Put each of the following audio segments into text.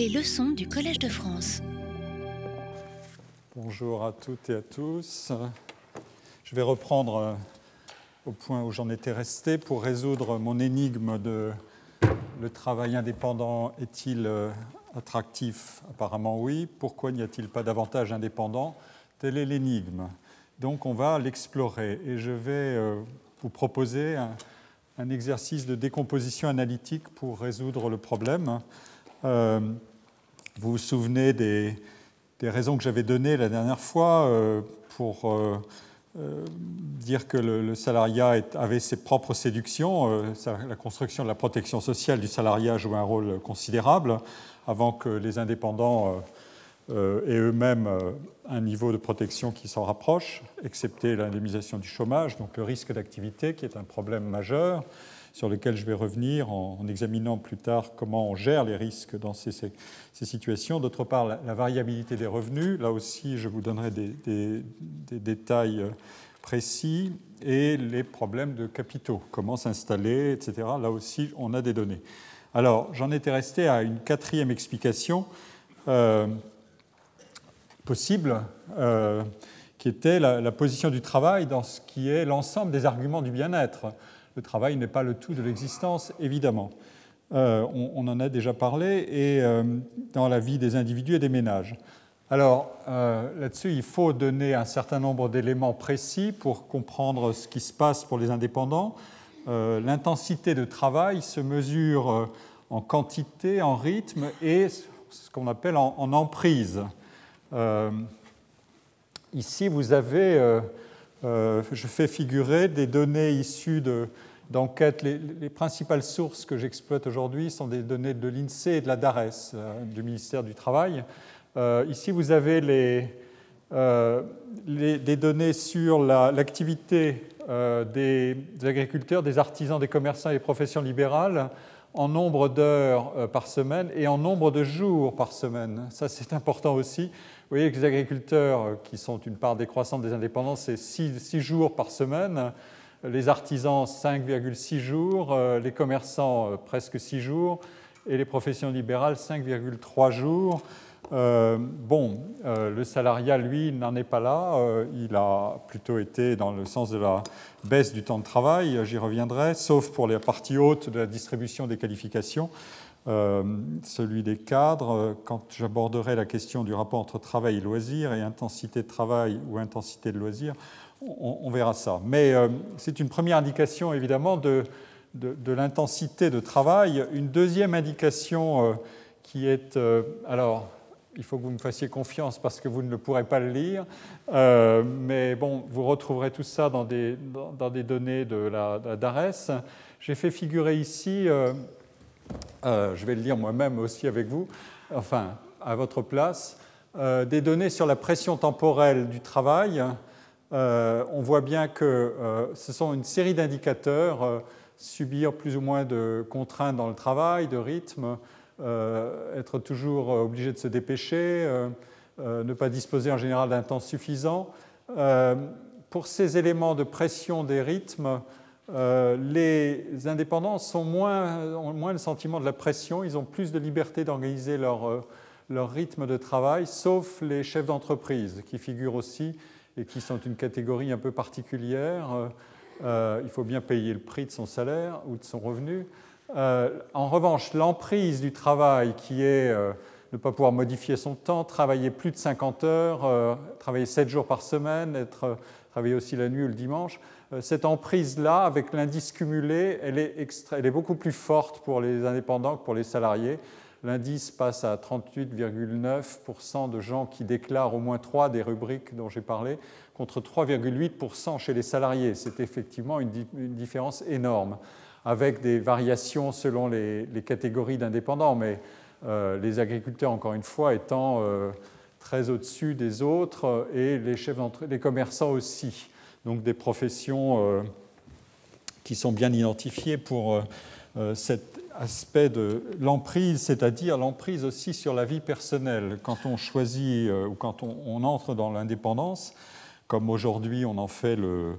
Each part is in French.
Les leçons du Collège de France. Bonjour à toutes et à tous. Je vais reprendre euh, au point où j'en étais resté pour résoudre mon énigme de le travail indépendant est-il euh, attractif? Apparemment oui. Pourquoi n'y a-t-il pas davantage indépendant? Telle est l'énigme. Donc on va l'explorer et je vais euh, vous proposer un, exercice de décomposition analytique pour résoudre le problème. Vous vous souvenez des, raisons que j'avais données la dernière fois euh, pour dire que le, salariat avait ses propres séductions. la construction de la protection sociale du salariat joue un rôle considérable avant que les indépendants euh, et eux-mêmes euh, un niveau de protection qui s'en rapproche, excepté l'indemnisation du chômage, donc le risque d'activité qui est un problème majeur sur lequel je vais revenir en, examinant plus tard comment on gère les risques dans ces, situations. D'autre part, la, variabilité des revenus, là aussi je vous donnerai des, détails euh, précis, et les problèmes de capitaux, comment s'installer, etc. Là aussi on a des données. Alors j'en étais resté à une quatrième explication. Euh, possible, euh, qui était la, position du travail dans ce qui est l'ensemble des arguments du bien-être. Le travail n'est pas le tout de l'existence, évidemment. Euh, on, en a déjà parlé, et euh, dans la vie des individus et des ménages. Alors là-dessus, il faut donner un certain nombre d'éléments précis pour comprendre ce qui se passe pour les indépendants. L'intensité de travail se mesure en quantité, en rythme et ce qu'on appelle en emprise. Euh, ici, vous avez, euh, euh, je fais figurer des données issues d'enquêtes. les, principales sources que j'exploite aujourd'hui sont des données de l'INSEE et de la DARES, du ministère du Travail. ici, vous avez des données sur l'activité des, agriculteurs, des artisans, des commerçants et des professions libérales en nombre d'heures par semaine et en nombre de jours par semaine. Ça, c'est important aussi. Vous voyez que les agriculteurs, euh, qui sont une part décroissante des indépendants, c'est 6, jours par semaine, les artisans 5,6 jours, euh, les commerçants euh, presque 6 jours, et les professions libérales 5,3 jours. bon, le salariat, lui, n'en est pas là. il a plutôt été dans le sens de la baisse du temps de travail, j'y reviendrai, sauf pour les parties hautes de la distribution des qualifications. Euh, celui des cadres, quand j'aborderai la question du rapport entre travail et loisir et intensité de travail ou intensité de loisir, on, verra ça. Mais euh, c'est une première indication évidemment de, de, l'intensité de travail. Une deuxième indication euh, qui est... alors, il faut que vous me fassiez confiance parce que vous ne le pourrez pas le lire, mais bon, vous retrouverez tout ça dans des, dans, des données de la, DARES. J'ai fait figurer ici euh, je vais le lire moi-même aussi avec vous, enfin à votre place, euh, des données sur la pression temporelle du travail. Euh, on voit bien que ce sont une série d'indicateurs, subir plus ou moins de contraintes dans le travail, de rythme, être toujours obligé de se dépêcher, ne pas disposer en général d'un temps suffisant. pour ces éléments de pression des rythmes, euh, les indépendants ont moins le sentiment de la pression, ils ont plus de liberté d'organiser leur, euh, leur, rythme de travail, sauf les chefs d'entreprise qui figurent aussi et qui sont une catégorie un peu particulière. Euh, il faut bien payer le prix de son salaire ou de son revenu. en revanche, l'emprise du travail qui est ne pas pouvoir modifier son temps, travailler plus de 50 heures, travailler 7 jours par semaine, être, travailler aussi la nuit ou le dimanche, cette emprise-là, avec l'indice cumulé, elle est, elle est, beaucoup plus forte pour les indépendants que pour les salariés. L'indice passe à 38,9% de gens qui déclarent au moins trois des rubriques dont j'ai parlé, contre 3,8% chez les salariés. C'est effectivement une, différence énorme, avec des variations selon les, catégories d'indépendants, mais euh, les agriculteurs, encore une fois, étant euh, très au-dessus des autres, et les, chefs les commerçants aussi donc des professions euh, qui sont bien identifiées pour euh, euh, cet aspect de l'emprise, c'est-à-dire l'emprise aussi sur la vie personnelle. Quand on choisit ou quand on, entre dans l'indépendance, comme aujourd'hui on en fait le,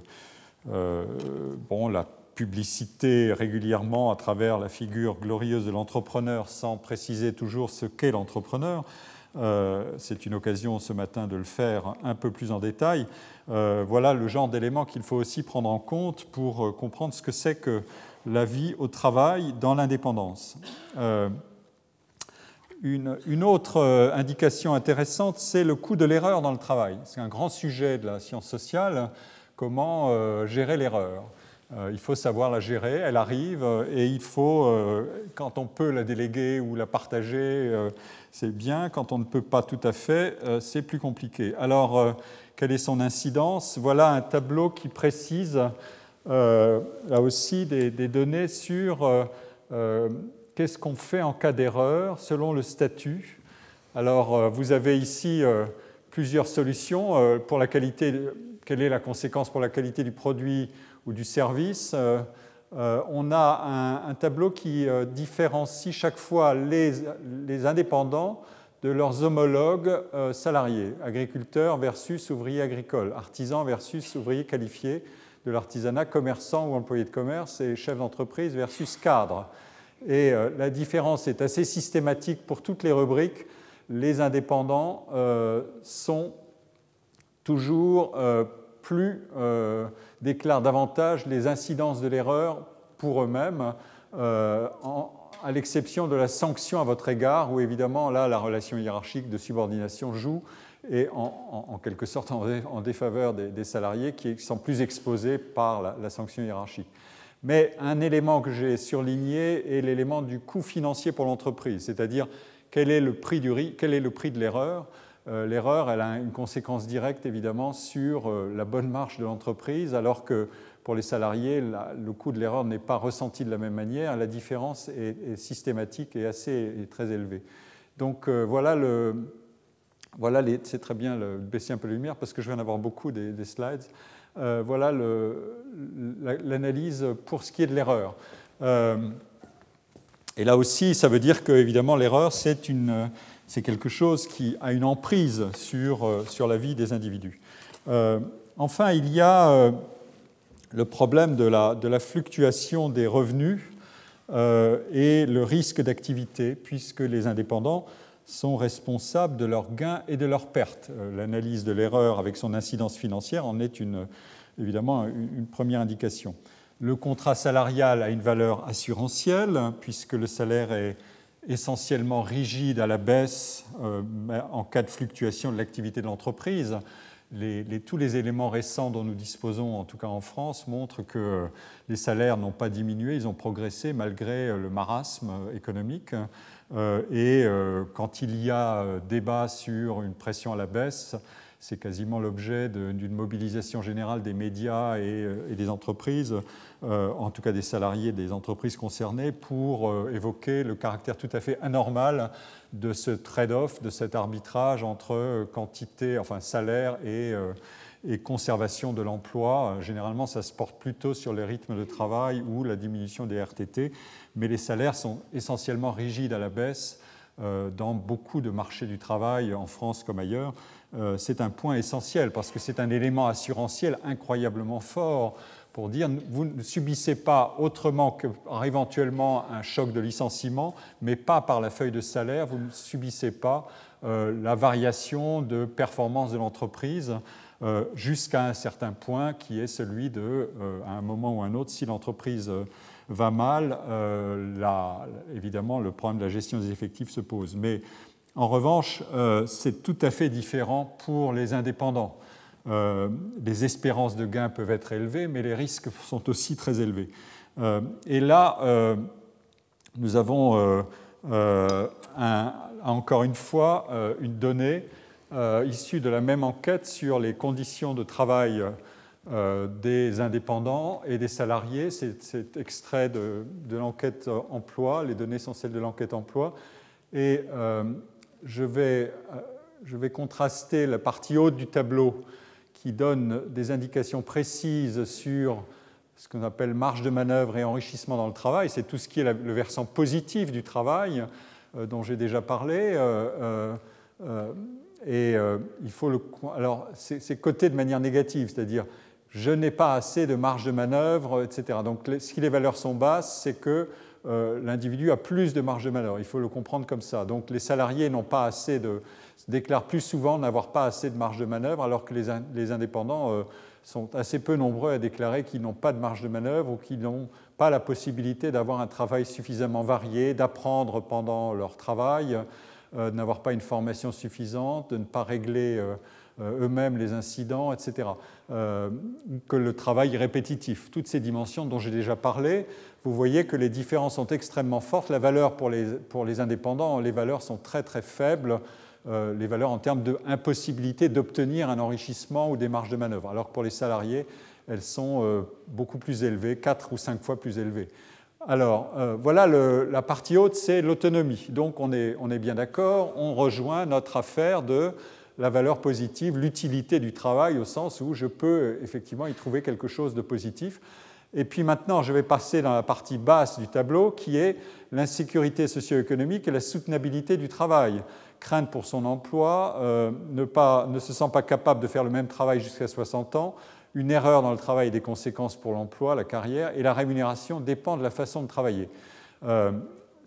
bon, la publicité régulièrement à travers la figure glorieuse de l'entrepreneur sans préciser toujours ce qu'est l'entrepreneur. C'est une occasion ce matin de le faire un peu plus en détail. Voilà le genre d'éléments qu'il faut aussi prendre en compte pour comprendre ce que c'est que la vie au travail dans l'indépendance. Une, autre euh, indication intéressante, c'est le coût de l'erreur dans le travail. C'est un grand sujet de la science sociale, comment euh, gérer l'erreur. Euh, il faut savoir la gérer, elle arrive, et il faut, quand on peut la déléguer ou la partager, c'est bien, quand on ne peut pas tout à fait, c'est plus compliqué. Alors, quelle est son incidence? Voilà un tableau qui précise, là aussi, des, données sur qu'est-ce qu'on fait en cas d'erreur selon le statut Alors, euh, vous avez ici euh, plusieurs solutions euh, pour la qualité. Quelle est la conséquence pour la qualité du produit ou du service On a un, tableau qui différencie chaque fois les, indépendants de leurs homologues salariés, agriculteurs versus ouvriers agricoles, artisans versus ouvriers qualifiés de l'artisanat, commerçants ou employés de commerce et chefs d'entreprise versus cadres. Et euh, la différence est assez systématique pour toutes les rubriques. Les indépendants euh, sont toujours euh, plus, déclarent davantage les incidences de l'erreur pour eux-mêmes, à l'exception de la sanction à votre égard, où évidemment là la relation hiérarchique de subordination joue et en, quelque sorte en, défaveur des, salariés qui sont plus exposés par la sanction hiérarchique. Mais un élément que j'ai surligné est l'élément du coût financier pour l'entreprise, c'est-à-dire quel est le prix, quel est le prix de l'erreur. Euh, l'erreur, elle a une conséquence directe évidemment sur euh, la bonne marche de l'entreprise, alors que pour les salariés, le coût de l'erreur n'est pas ressenti de la même manière. La différence est, systématique et assez très élevée. Donc euh, voilà le, voilà c'est très bien de baisser un peu la lumière parce que je viens d'avoir beaucoup des slides. Voilà l'analyse pour ce qui est de l'erreur. Et là aussi, ça veut dire que, évidemment, l'erreur, c'est quelque chose qui a une emprise sur, euh, sur la vie des individus. enfin, il y a le problème de la, de la, fluctuation des revenus et le risque d'activité, puisque les indépendants sont responsables de leurs gains et de leurs pertes. Euh, l'analyse de l'erreur avec son incidence financière en est une, évidemment une première indication. Le contrat salarial a une valeur assurantielle, puisque le salaire est essentiellement rigide à la baisse euh, en cas de fluctuation de l'activité de l'entreprise. tous les éléments récents dont nous disposons, en tout cas en France, montrent que les salaires n'ont pas diminué, ils ont progressé malgré le marasme économique. Euh, et euh, quand il y a débat sur une pression à la baisse, c'est quasiment l'objet d'une mobilisation générale des médias et, des entreprises, en tout cas des salariés des entreprises concernées, pour évoquer le caractère tout à fait anormal de ce trade-off, de cet arbitrage entre quantité, enfin salaire et, conservation de l'emploi. Généralement, ça se porte plutôt sur les rythmes de travail ou la diminution des RTT mais les salaires sont essentiellement rigides à la baisse euh, dans beaucoup de marchés du travail, en France comme ailleurs. Euh, c'est un point essentiel parce que c'est un élément assurantiel incroyablement fort pour dire vous ne subissez pas autrement que par éventuellement un choc de licenciement, mais pas par la feuille de salaire, vous ne subissez pas euh, la variation de performance de l'entreprise jusqu'à un certain point qui est celui de, à un moment ou un autre, si l'entreprise va mal, euh, évidemment, le problème de la gestion des effectifs se pose. Mais en revanche, euh, c'est tout à fait différent pour les indépendants. Euh, les espérances de gains peuvent être élevées, mais les risques sont aussi très élevés. et là, nous avons encore une fois une donnée issue de la même enquête sur les conditions de travail euh, des indépendants et des salariés. C'est extrait de, l'enquête emploi, les données sont celles de l'enquête emploi. Euh, je, vais, euh, je, vais, contraster la partie haute du tableau qui donne des indications précises sur ce qu'on appelle marge de manœuvre et enrichissement dans le travail. C'est tout ce qui est le versant positif du travail dont j'ai déjà parlé. et il faut. Alors, c'est coté de manière négative, c'est-à-dire je n'ai pas assez de marge de manœuvre, etc. Donc si les valeurs sont basses, c'est que euh, l'individu a plus de marge de manœuvre. Il faut le comprendre comme ça. Donc les salariés n'ont pas assez de, déclarent plus souvent n'avoir pas assez de marge de manœuvre, alors que les, indépendants euh, sont assez peu nombreux à déclarer qu'ils n'ont pas de marge de manœuvre ou qu'ils n'ont pas la possibilité d'avoir un travail suffisamment varié, d'apprendre pendant leur travail, euh, de n'avoir pas une formation suffisante, de ne pas régler eux-mêmes les incidents, etc. que le travail répétitif. Toutes ces dimensions dont j'ai déjà parlé, vous voyez que les différences sont extrêmement fortes. La valeur pour les, pour les indépendants, les valeurs sont très très faibles, euh, les valeurs en termes d'impossibilité d'obtenir un enrichissement ou des marges de manœuvre, alors pour les salariés, elles sont euh, beaucoup plus élevées, 4 ou 5 fois plus élevées. Alors, euh, voilà la partie haute, c'est l'autonomie. Donc, on est, on est bien d'accord, on rejoint notre affaire de la valeur positive, l'utilité du travail, au sens où je peux effectivement y trouver quelque chose de positif. Et puis maintenant, je vais passer dans la partie basse du tableau, qui est l'insécurité socio-économique et la soutenabilité du travail. Crainte pour son emploi, euh, ne, se sent pas capable de faire le même travail jusqu'à 60 ans, une erreur dans le travail et des conséquences pour l'emploi, la carrière, et la rémunération dépend de la façon de travailler. Euh,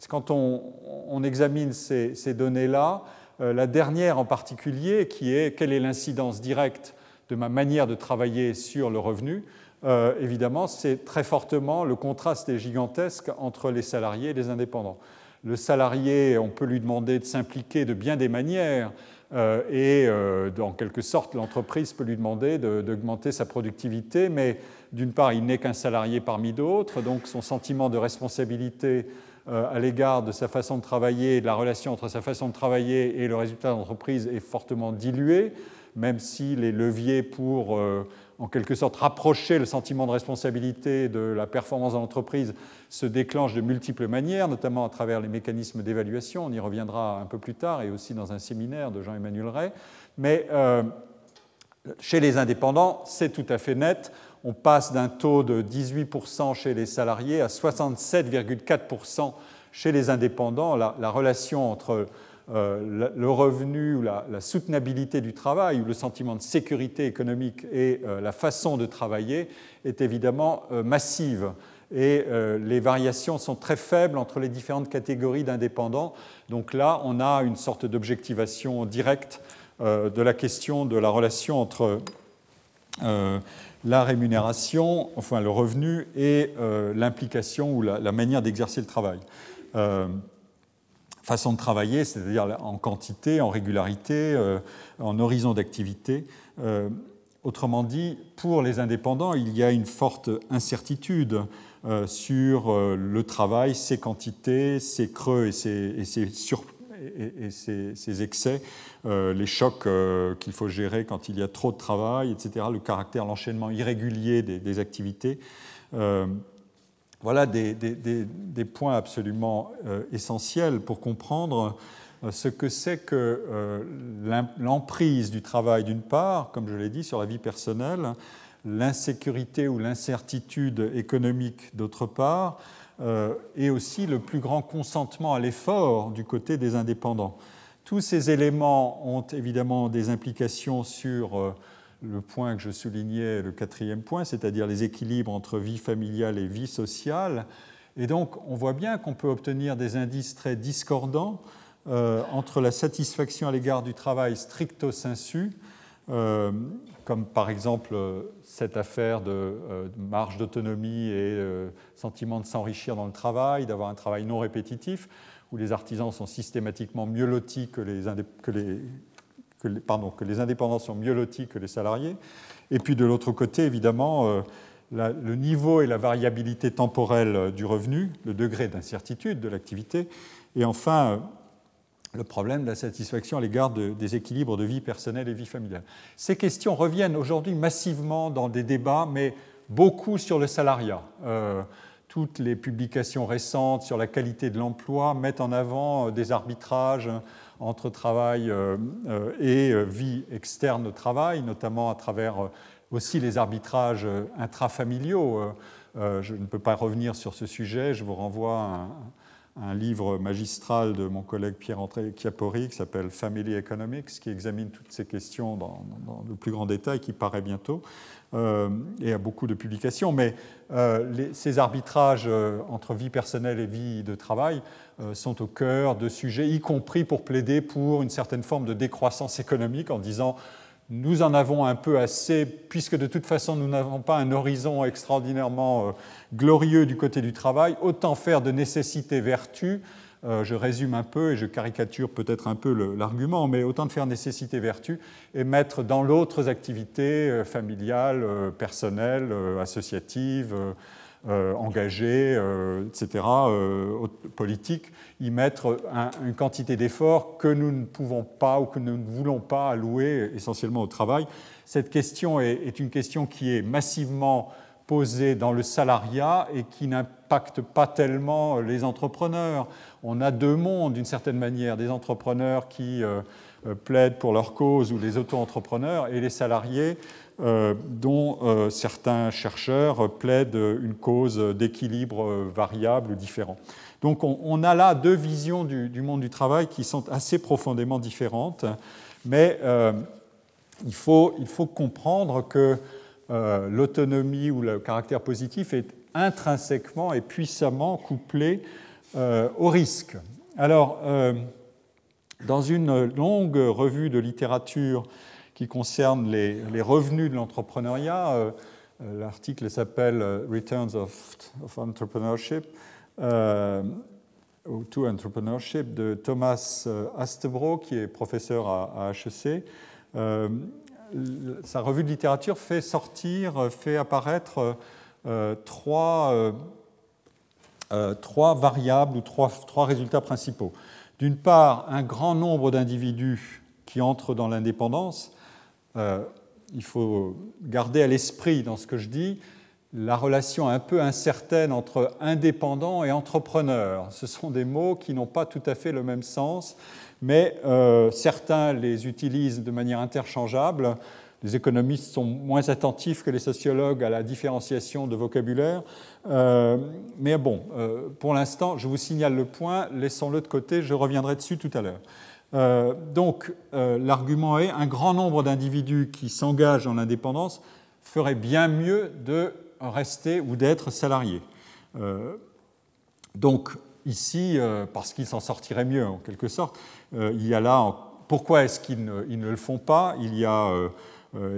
quand on, examine ces, données-là, euh, la dernière en particulier, qui est quelle est l'incidence directe de ma manière de travailler sur le revenu, euh, évidemment, c'est très fortement, le contraste est gigantesque entre les salariés et les indépendants. Le salarié, on peut lui demander de s'impliquer de bien des manières, euh, et euh, en quelque sorte, l'entreprise peut lui demander d'augmenter sa productivité, mais d'une part, il n'est qu'un salarié parmi d'autres, donc son sentiment de responsabilité à l'égard de sa façon de travailler, de la relation entre sa façon de travailler et le résultat de l'entreprise est fortement dilué, même si les leviers pour en quelque sorte rapprocher le sentiment de responsabilité de la performance de l'entreprise se déclenche de multiples manières, notamment à travers les mécanismes d'évaluation. On y reviendra un peu plus tard et aussi dans un séminaire de Jean-Emmanuel Ray. Mais euh, chez les indépendants, c'est tout à fait net. On passe d'un taux de 18% chez les salariés à 67,4% chez les indépendants. la relation entre euh, le revenu ou la, soutenabilité du travail ou le sentiment de sécurité économique et euh, la façon de travailler est évidemment euh, massive. Et les variations sont très faibles entre les différentes catégories d'indépendants. Donc là, on a une sorte d'objectivation directe de la question de la relation entre la rémunération, enfin le revenu, et l'implication ou la, la manière d'exercer le travail façon de travailler, c'est-à-dire en quantité, en régularité, euh, en horizon d'activité. Euh, autrement dit, pour les indépendants, il y a une forte incertitude euh, sur le travail, ses quantités, ses creux et ses, excès, les chocs qu'il faut gérer quand il y a trop de travail, etc., le caractère, l'enchaînement irrégulier des, des activités. Voilà des, points absolument euh, essentiels pour comprendre euh, ce que c'est que euh, l'emprise du travail d'une part, comme je l'ai dit, sur la vie personnelle, l'insécurité ou l'incertitude économique d'autre part, et aussi le plus grand consentement à l'effort du côté des indépendants. Tous ces éléments ont évidemment des implications sur le point que je soulignais, le quatrième point, c'est-à-dire les équilibres entre vie familiale et vie sociale. Et donc, on voit bien qu'on peut obtenir des indices très discordants euh, entre la satisfaction à l'égard du travail stricto sensu, euh, comme par exemple euh, cette affaire de, marge d'autonomie et sentiment de s'enrichir dans le travail, d'avoir un travail non répétitif, où les artisans sont systématiquement mieux lotis que les, que les que les, indépendants sont mieux lotis que les salariés. Et puis de l'autre côté, évidemment, euh, le niveau et la variabilité temporelle euh, du revenu, le degré d'incertitude de l'activité, et enfin euh, le problème de la satisfaction à l'égard des équilibres de vie personnelle et vie familiale. Ces questions reviennent aujourd'hui massivement dans des débats, mais beaucoup sur le salariat. toutes les publications récentes sur la qualité de l'emploi mettent en avant des arbitrages entre travail euh, euh, et euh, vie externe au travail, notamment à travers aussi les arbitrages intrafamiliaux. Je ne peux pas revenir sur ce sujet, je vous renvoie un livre magistral de mon collègue Pierre-André Chiapori qui s'appelle Family Economics, qui examine toutes ces questions dans, le plus grand détail, qui paraît bientôt, euh, et a beaucoup de publications. Mais euh, ces arbitrages euh, entre vie personnelle et vie de travail sont au cœur de sujets, y compris pour plaider pour une certaine forme de décroissance économique en disant nous en avons un peu assez, puisque de toute façon nous n'avons pas un horizon extraordinairement glorieux du côté du travail, autant faire de nécessité vertu. Euh, je résume un peu et je caricature peut-être un peu l'argument, mais autant de faire nécessité vertu et mettre dans l'autre activités euh, familiales, euh, personnelles, associatives, engagées, etc., politiques, y mettre une quantité d'efforts que nous ne pouvons pas ou que nous ne voulons pas allouer essentiellement au travail. Cette question est une question qui est massivement posé dans le salariat et qui n'impacte pas tellement les entrepreneurs. On a deux mondes d'une certaine manière, des entrepreneurs qui euh, euh, plaident pour leur cause ou les auto-entrepreneurs et les salariés euh, dont certains chercheurs plaident une cause d'équilibre variable ou différent. Donc on, a là deux visions du, monde du travail qui sont assez profondément différentes, mais il faut, comprendre que l'autonomie ou le caractère positif est intrinsèquement et puissamment couplé euh, au risque. Alors, euh, dans une longue revue de littérature qui concerne les, revenus de l'entrepreneuriat, l'article s'appelle Returns of, Entrepreneurship ou To Entrepreneurship de Thomas Astebro, qui est professeur à, HEC sa revue de littérature fait sortir, fait apparaître euh, trois, euh, trois, variables ou trois, trois résultats principaux. D'une part, un grand nombre d'individus qui entrent dans l'indépendance. Euh, il faut garder à l'esprit dans ce que je dis la relation un peu incertaine entre indépendant et entrepreneur. Ce sont des mots qui n'ont pas tout à fait le même sens mais euh, certains les utilisent de manière interchangeable. Les économistes sont moins attentifs que les sociologues à la différenciation de vocabulaire. Euh, mais bon, euh, pour l'instant, je vous signale le point, laissons-le de côté, je reviendrai dessus tout à l'heure. donc, l'argument est un grand nombre d'individus qui s'engagent en indépendance ferait bien mieux de rester ou d'être salariés. donc, ici, parce qu'ils s'en sortiraient mieux en quelque sorte, euh, il y a là pourquoi est-ce qu'ils ne, le font pas? Il y a euh, euh,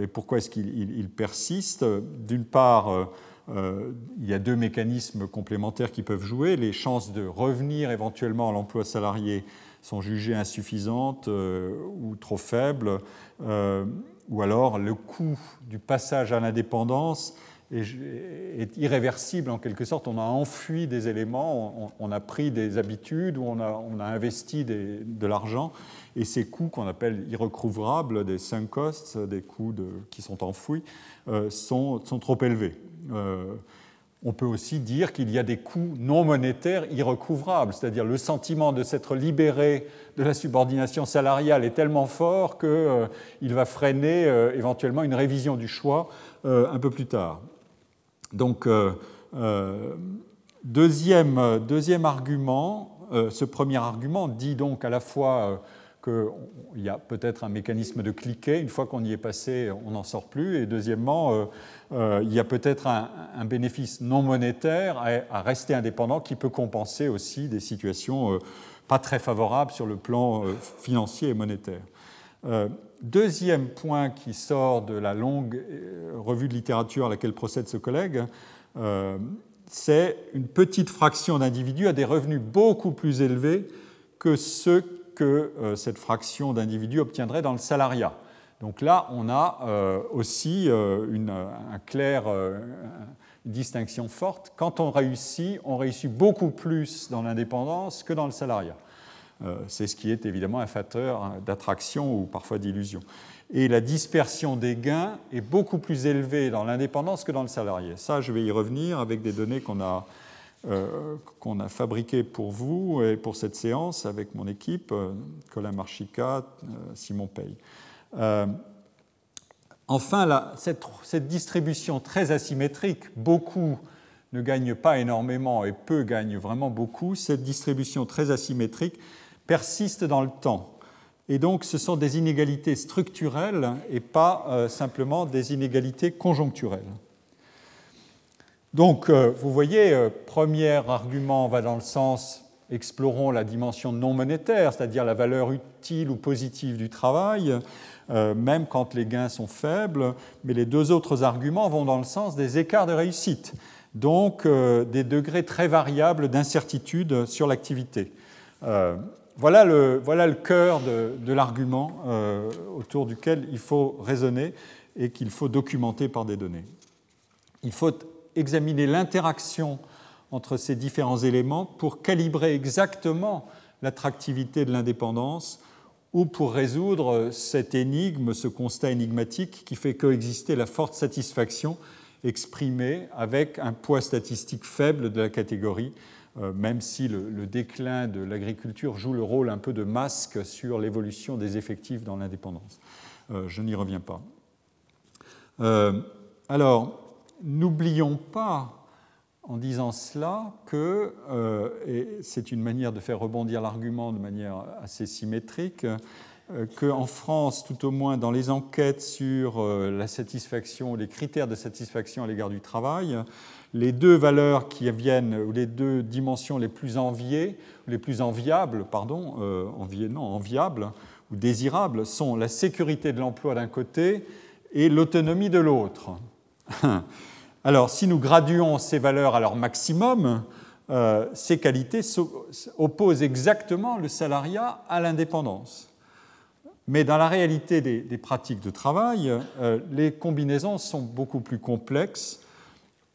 et pourquoi est-ce qu'ils persistent D'une part, il y a deux mécanismes complémentaires qui peuvent jouer. Les chances de revenir éventuellement à l'emploi salarié sont jugées insuffisantes ou trop faibles, ou alors le coût du passage à l'indépendance est, irréversible en quelque sorte. On a enfui des éléments, on, a pris des habitudes, on a, investi de l'argent, et ces coûts qu'on appelle irrecouvrables, des sunk costs, des coûts qui sont enfouis, euh, sont, sont, trop élevés. Euh, on peut aussi dire qu'il y a des coûts non monétaires irrecouvrables, c'est-à-dire le sentiment de s'être libéré de la subordination salariale est tellement fort qu'il euh, va freiner éventuellement une révision du choix un peu plus tard. Donc, euh, euh, deuxième, argument, euh, ce premier argument dit donc à la fois qu'il y a peut-être un mécanisme de cliquet, une fois qu'on y est passé, on n'en sort plus, et deuxièmement, il y a peut-être un, bénéfice non monétaire à, rester indépendant qui peut compenser aussi des situations pas très favorables sur le plan financier et monétaire. Deuxième point qui sort de la longue euh, revue de littérature à laquelle procède ce collègue, euh, c'est une petite fraction d'individus à des revenus beaucoup plus élevés que ceux que euh, cette fraction d'individus obtiendrait dans le salariat. Donc là, on a aussi une, un clair, distinction forte. Quand on réussit, on réussit beaucoup plus dans l'indépendance que dans le salariat. Euh, c'est ce qui est évidemment un facteur hein, d'attraction ou parfois d'illusion. Et la dispersion des gains est beaucoup plus élevée dans l'indépendance que dans le salarié. Ça, je vais y revenir avec des données qu'on a, euh, qu'on a fabriquées pour vous et pour cette séance avec mon équipe, euh, Colin Marchica, Simon Pey. enfin, cette, cette, distribution très asymétrique, beaucoup ne gagnent pas énormément et peu gagnent vraiment beaucoup, cette distribution très asymétrique persiste dans le temps. Et donc ce sont des inégalités structurelles et pas euh, simplement des inégalités conjoncturelles. Donc euh, vous voyez, euh, premier argument va dans le sens explorons la dimension non monétaire, c'est-à-dire la valeur utile ou positive du travail, même quand les gains sont faibles, mais les deux autres arguments vont dans le sens des écarts de réussite, donc des degrés très variables d'incertitude sur l'activité. Voilà le, cœur de, l'argument euh, autour duquel il faut raisonner et qu'il faut documenter par des données. Il faut examiner l'interaction entre ces différents éléments pour calibrer exactement l'attractivité de l'indépendance ou pour résoudre cette énigme, ce constat énigmatique qui fait coexister la forte satisfaction exprimée avec un poids statistique faible de la catégorie même si le, déclin de l'agriculture joue le rôle un peu de masque sur l'évolution des effectifs dans l'indépendance. Euh, je n'y reviens pas. Euh, alors, n'oublions pas en disant cela que, et c'est une manière de faire rebondir l'argument de manière assez symétrique, qu'en France, tout au moins dans les enquêtes sur la satisfaction, les critères de satisfaction à l'égard du travail, les deux valeurs qui viennent, ou les deux dimensions les plus enviées, les plus enviables, pardon, euh, enviables ou désirables, sont la sécurité de l'emploi d'un côté et l'autonomie de l'autre. Alors, si nous graduons ces valeurs à leur maximum, euh, ces qualités opposent exactement le salariat à l'indépendance. Mais dans la réalité des, pratiques de travail, euh, les combinaisons sont beaucoup plus complexes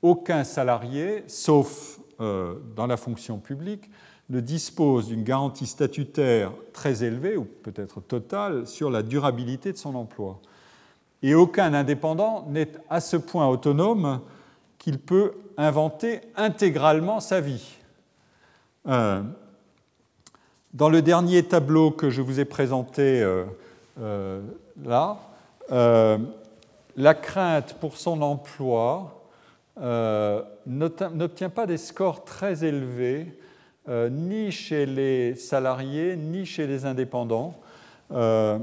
aucun salarié, sauf euh, dans la fonction publique, ne dispose d'une garantie statutaire très élevée, ou peut-être totale, sur la durabilité de son emploi. Et aucun indépendant n'est à ce point autonome qu'il peut inventer intégralement sa vie. Euh, dans le dernier tableau que je vous ai présenté euh, là, la crainte pour son emploi euh, n'obtient pas des scores très élevés, euh, ni chez les salariés, ni chez les indépendants. Euh,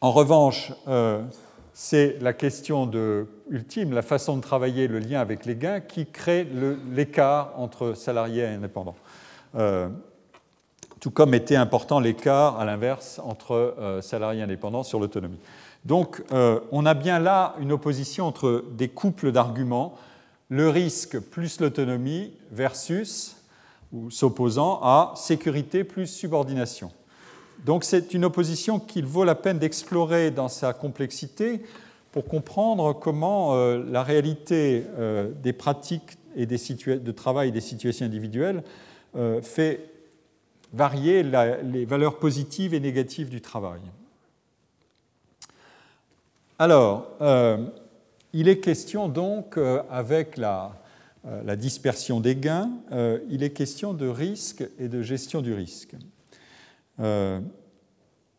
en revanche, c'est la question ultime, la façon de travailler, le lien avec les gains, qui crée l'écart entre salariés et indépendants. tout comme était important l'écart, à l'inverse, entre salariés et indépendants sur l'autonomie. Donc euh, on a bien là une opposition entre des couples d'arguments, le risque plus l'autonomie versus, ou s'opposant à sécurité plus subordination. Donc c'est une opposition qu'il vaut la peine d'explorer dans sa complexité pour comprendre comment euh, la réalité euh, des pratiques et de travail et des situations individuelles fait varier les valeurs positives et négatives du travail. Alors, euh, il est question donc, euh, avec euh, la, dispersion des gains, il est question de risque et de gestion du risque.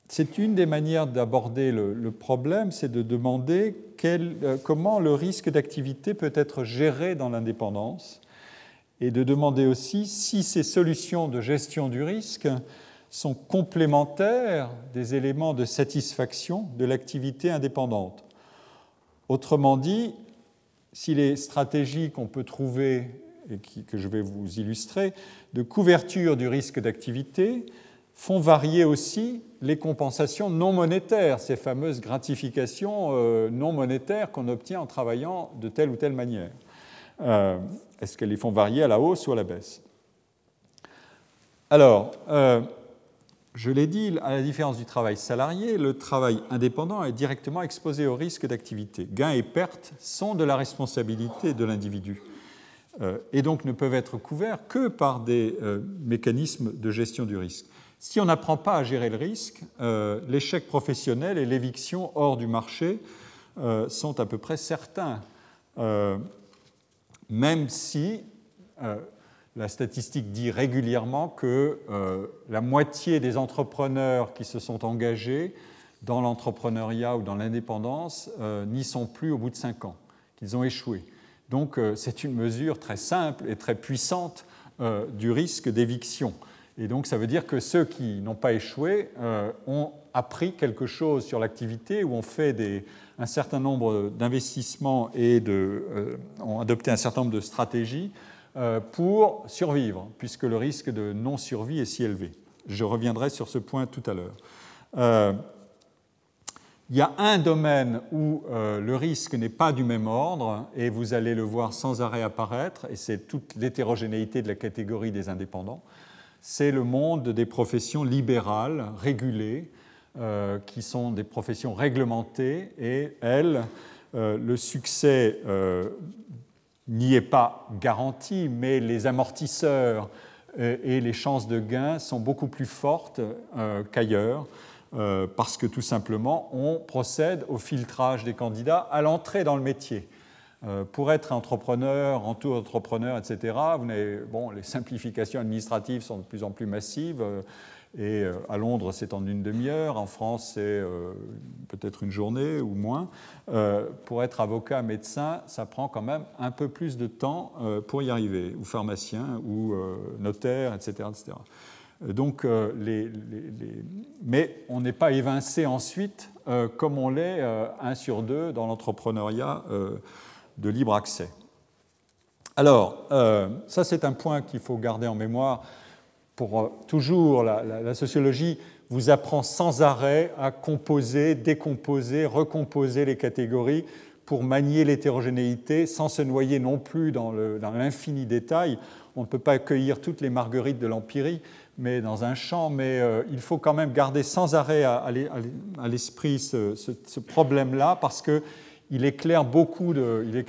c'est une des manières d'aborder le, problème, c'est de demander comment le risque d'activité peut être géré dans l'indépendance et de demander aussi si ces solutions de gestion du risque sont complémentaires des éléments de satisfaction de l'activité indépendante. Autrement dit, si les stratégies qu'on peut trouver et que je vais vous illustrer de couverture du risque d'activité font varier aussi les compensations non monétaires, ces fameuses gratifications euh, non monétaires qu'on obtient en travaillant de telle ou telle manière. Euh, est-ce qu'elles les font varier à la hausse ou à la baisse? Alors, euh, je l'ai dit, à la différence du travail salarié, le travail indépendant est directement exposé au risque d'activité. Gains et pertes sont de la responsabilité de l'individu euh, et donc ne peuvent être couverts que par des euh, mécanismes de gestion du risque. Si on n'apprend pas à gérer le risque, euh, l'échec professionnel et l'éviction hors du marché sont à peu près certains, même si la statistique dit régulièrement que euh, la moitié des entrepreneurs qui se sont engagés dans l'entrepreneuriat ou dans l'indépendance euh, n'y sont plus au bout de cinq ans, qu'ils ont échoué. Donc c'est une mesure très simple et très puissante du risque d'éviction. Et donc ça veut dire que ceux qui n'ont pas échoué ont appris quelque chose sur l'activité ou ont fait un certain nombre d'investissements et ont adopté un certain nombre de stratégies pour survivre, puisque le risque de non-survie est si élevé. Je reviendrai sur ce point tout à l'heure. Euh, il y a un domaine où euh, le risque n'est pas du même ordre, et vous allez le voir sans arrêt apparaître, et c'est toute l'hétérogénéité de la catégorie des indépendants. C'est le monde des professions libérales, régulées, euh, qui sont des professions réglementées, et elles, le succès n'y est pas garanti, mais les amortisseurs et les chances de gain sont beaucoup plus fortes qu'ailleurs. Euh, parce que tout simplement, on procède au filtrage des candidats à l'entrée dans le métier. Euh, pour être entrepreneur, auto-entrepreneur, etc., bon, les simplifications administratives sont de plus en plus massives. Euh, et à Londres, c'est en une demi-heure. En France, c'est peut-être une journée ou moins. pour être avocat, médecin, ça prend quand même un peu plus de temps pour y arriver, ou pharmacien, ou notaire, etc. etc. Donc, euh, Mais on n'est pas évincé ensuite euh, comme on l'est euh, un sur deux dans l'entrepreneuriat de libre accès. Alors, ça c'est un point qu'il faut garder en mémoire. Pour toujours, la, sociologie vous apprend sans arrêt à composer, décomposer, recomposer les catégories pour manier l'hétérogénéité sans se noyer non plus dans l'infini détail. On ne peut pas accueillir toutes les marguerites de l'empirie, mais dans un champ, mais euh, il faut quand même garder sans arrêt à, l'esprit ce, problème-là parce qu'il éclaire, beaucoup de,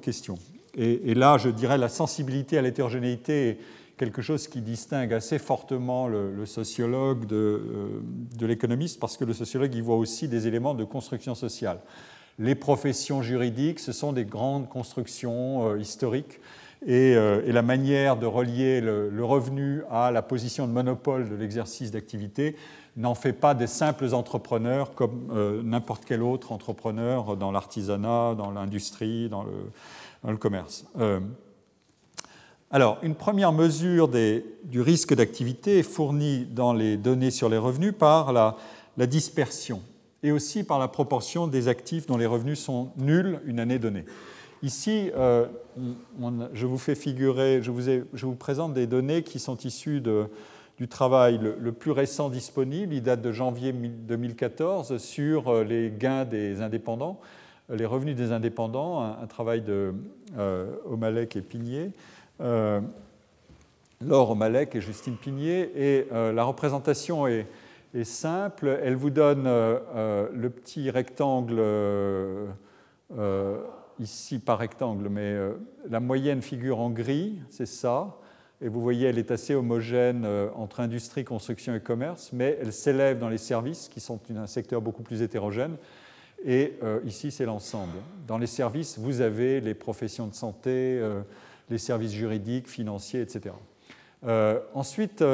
questions. Et, là, je dirais la sensibilité à l'hétérogénéité quelque chose qui distingue assez fortement le, sociologue de, euh, de l'économiste parce que le sociologue y voit aussi des éléments de construction sociale. Les professions juridiques, ce sont des grandes constructions euh, historiques euh, et, la manière de relier le, revenu à la position de monopole de l'exercice d'activité n'en fait pas des simples entrepreneurs comme n'importe quel autre entrepreneur dans l'artisanat, dans l'industrie, dans, le, commerce. Euh, alors, une première mesure du risque d'activité est fournie dans les données sur les revenus par la, dispersion et aussi par la proportion des actifs dont les revenus sont nuls une année donnée. Ici, euh, je vous fais figurer, je vous, présente des données qui sont issues du travail le, plus récent disponible. Il date de janvier 2014 sur euh, les gains des indépendants, euh, les revenus des indépendants, un, travail de Omalek et Pigné. Laure Omalek et Justine Pigné. Et la représentation est, simple. Elle vous donne le petit rectangle ici par rectangle, mais euh, la moyenne figure en gris, c'est ça. Et vous voyez, elle est assez homogène euh, entre industrie, construction et commerce, mais elle s'élève dans les services, qui sont un secteur beaucoup plus hétérogène. Et euh, ici, c'est l'ensemble. Dans les services, vous avez les professions de santé, les services juridiques, financiers, etc. ensuite,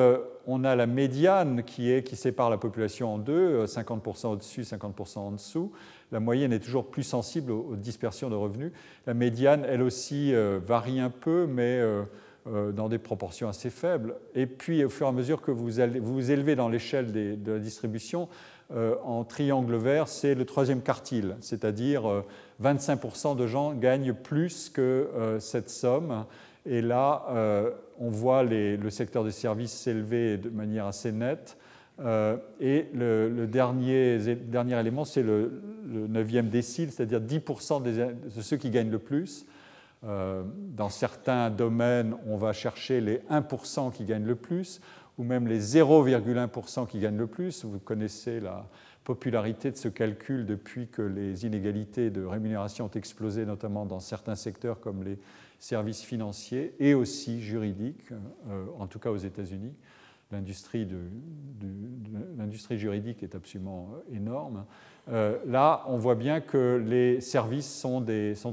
on a la médiane qui, sépare la population en deux, 50% au-dessus, 50% en dessous la moyenne est toujours plus sensible aux, dispersions de revenus. La médiane, elle aussi, euh, varie un peu, mais euh, euh, dans des proportions assez faibles. Et puis, au fur et à mesure que vous vous, élevez dans l'échelle de la distribution, en triangle vert, c'est le troisième quartile, c'est-à-dire 25% de gens gagnent plus que cette somme. Et là, on voit le secteur des services s'élever de manière assez nette. Euh, et le, dernier, dernier, élément, c'est le, neuvième décile, c'est-à-dire 10% de ceux qui gagnent le plus. Euh, dans certains domaines, on va chercher les 1% qui gagnent le plus, ou même les 0,1% qui gagnent le plus. Vous connaissez la popularité de ce calcul depuis que les inégalités de rémunération ont explosé, notamment dans certains secteurs comme les services financiers et aussi juridiques, euh, en tout cas aux États-Unis l'industrie, juridique est absolument euh, énorme. Euh, là, on voit bien que les services sont,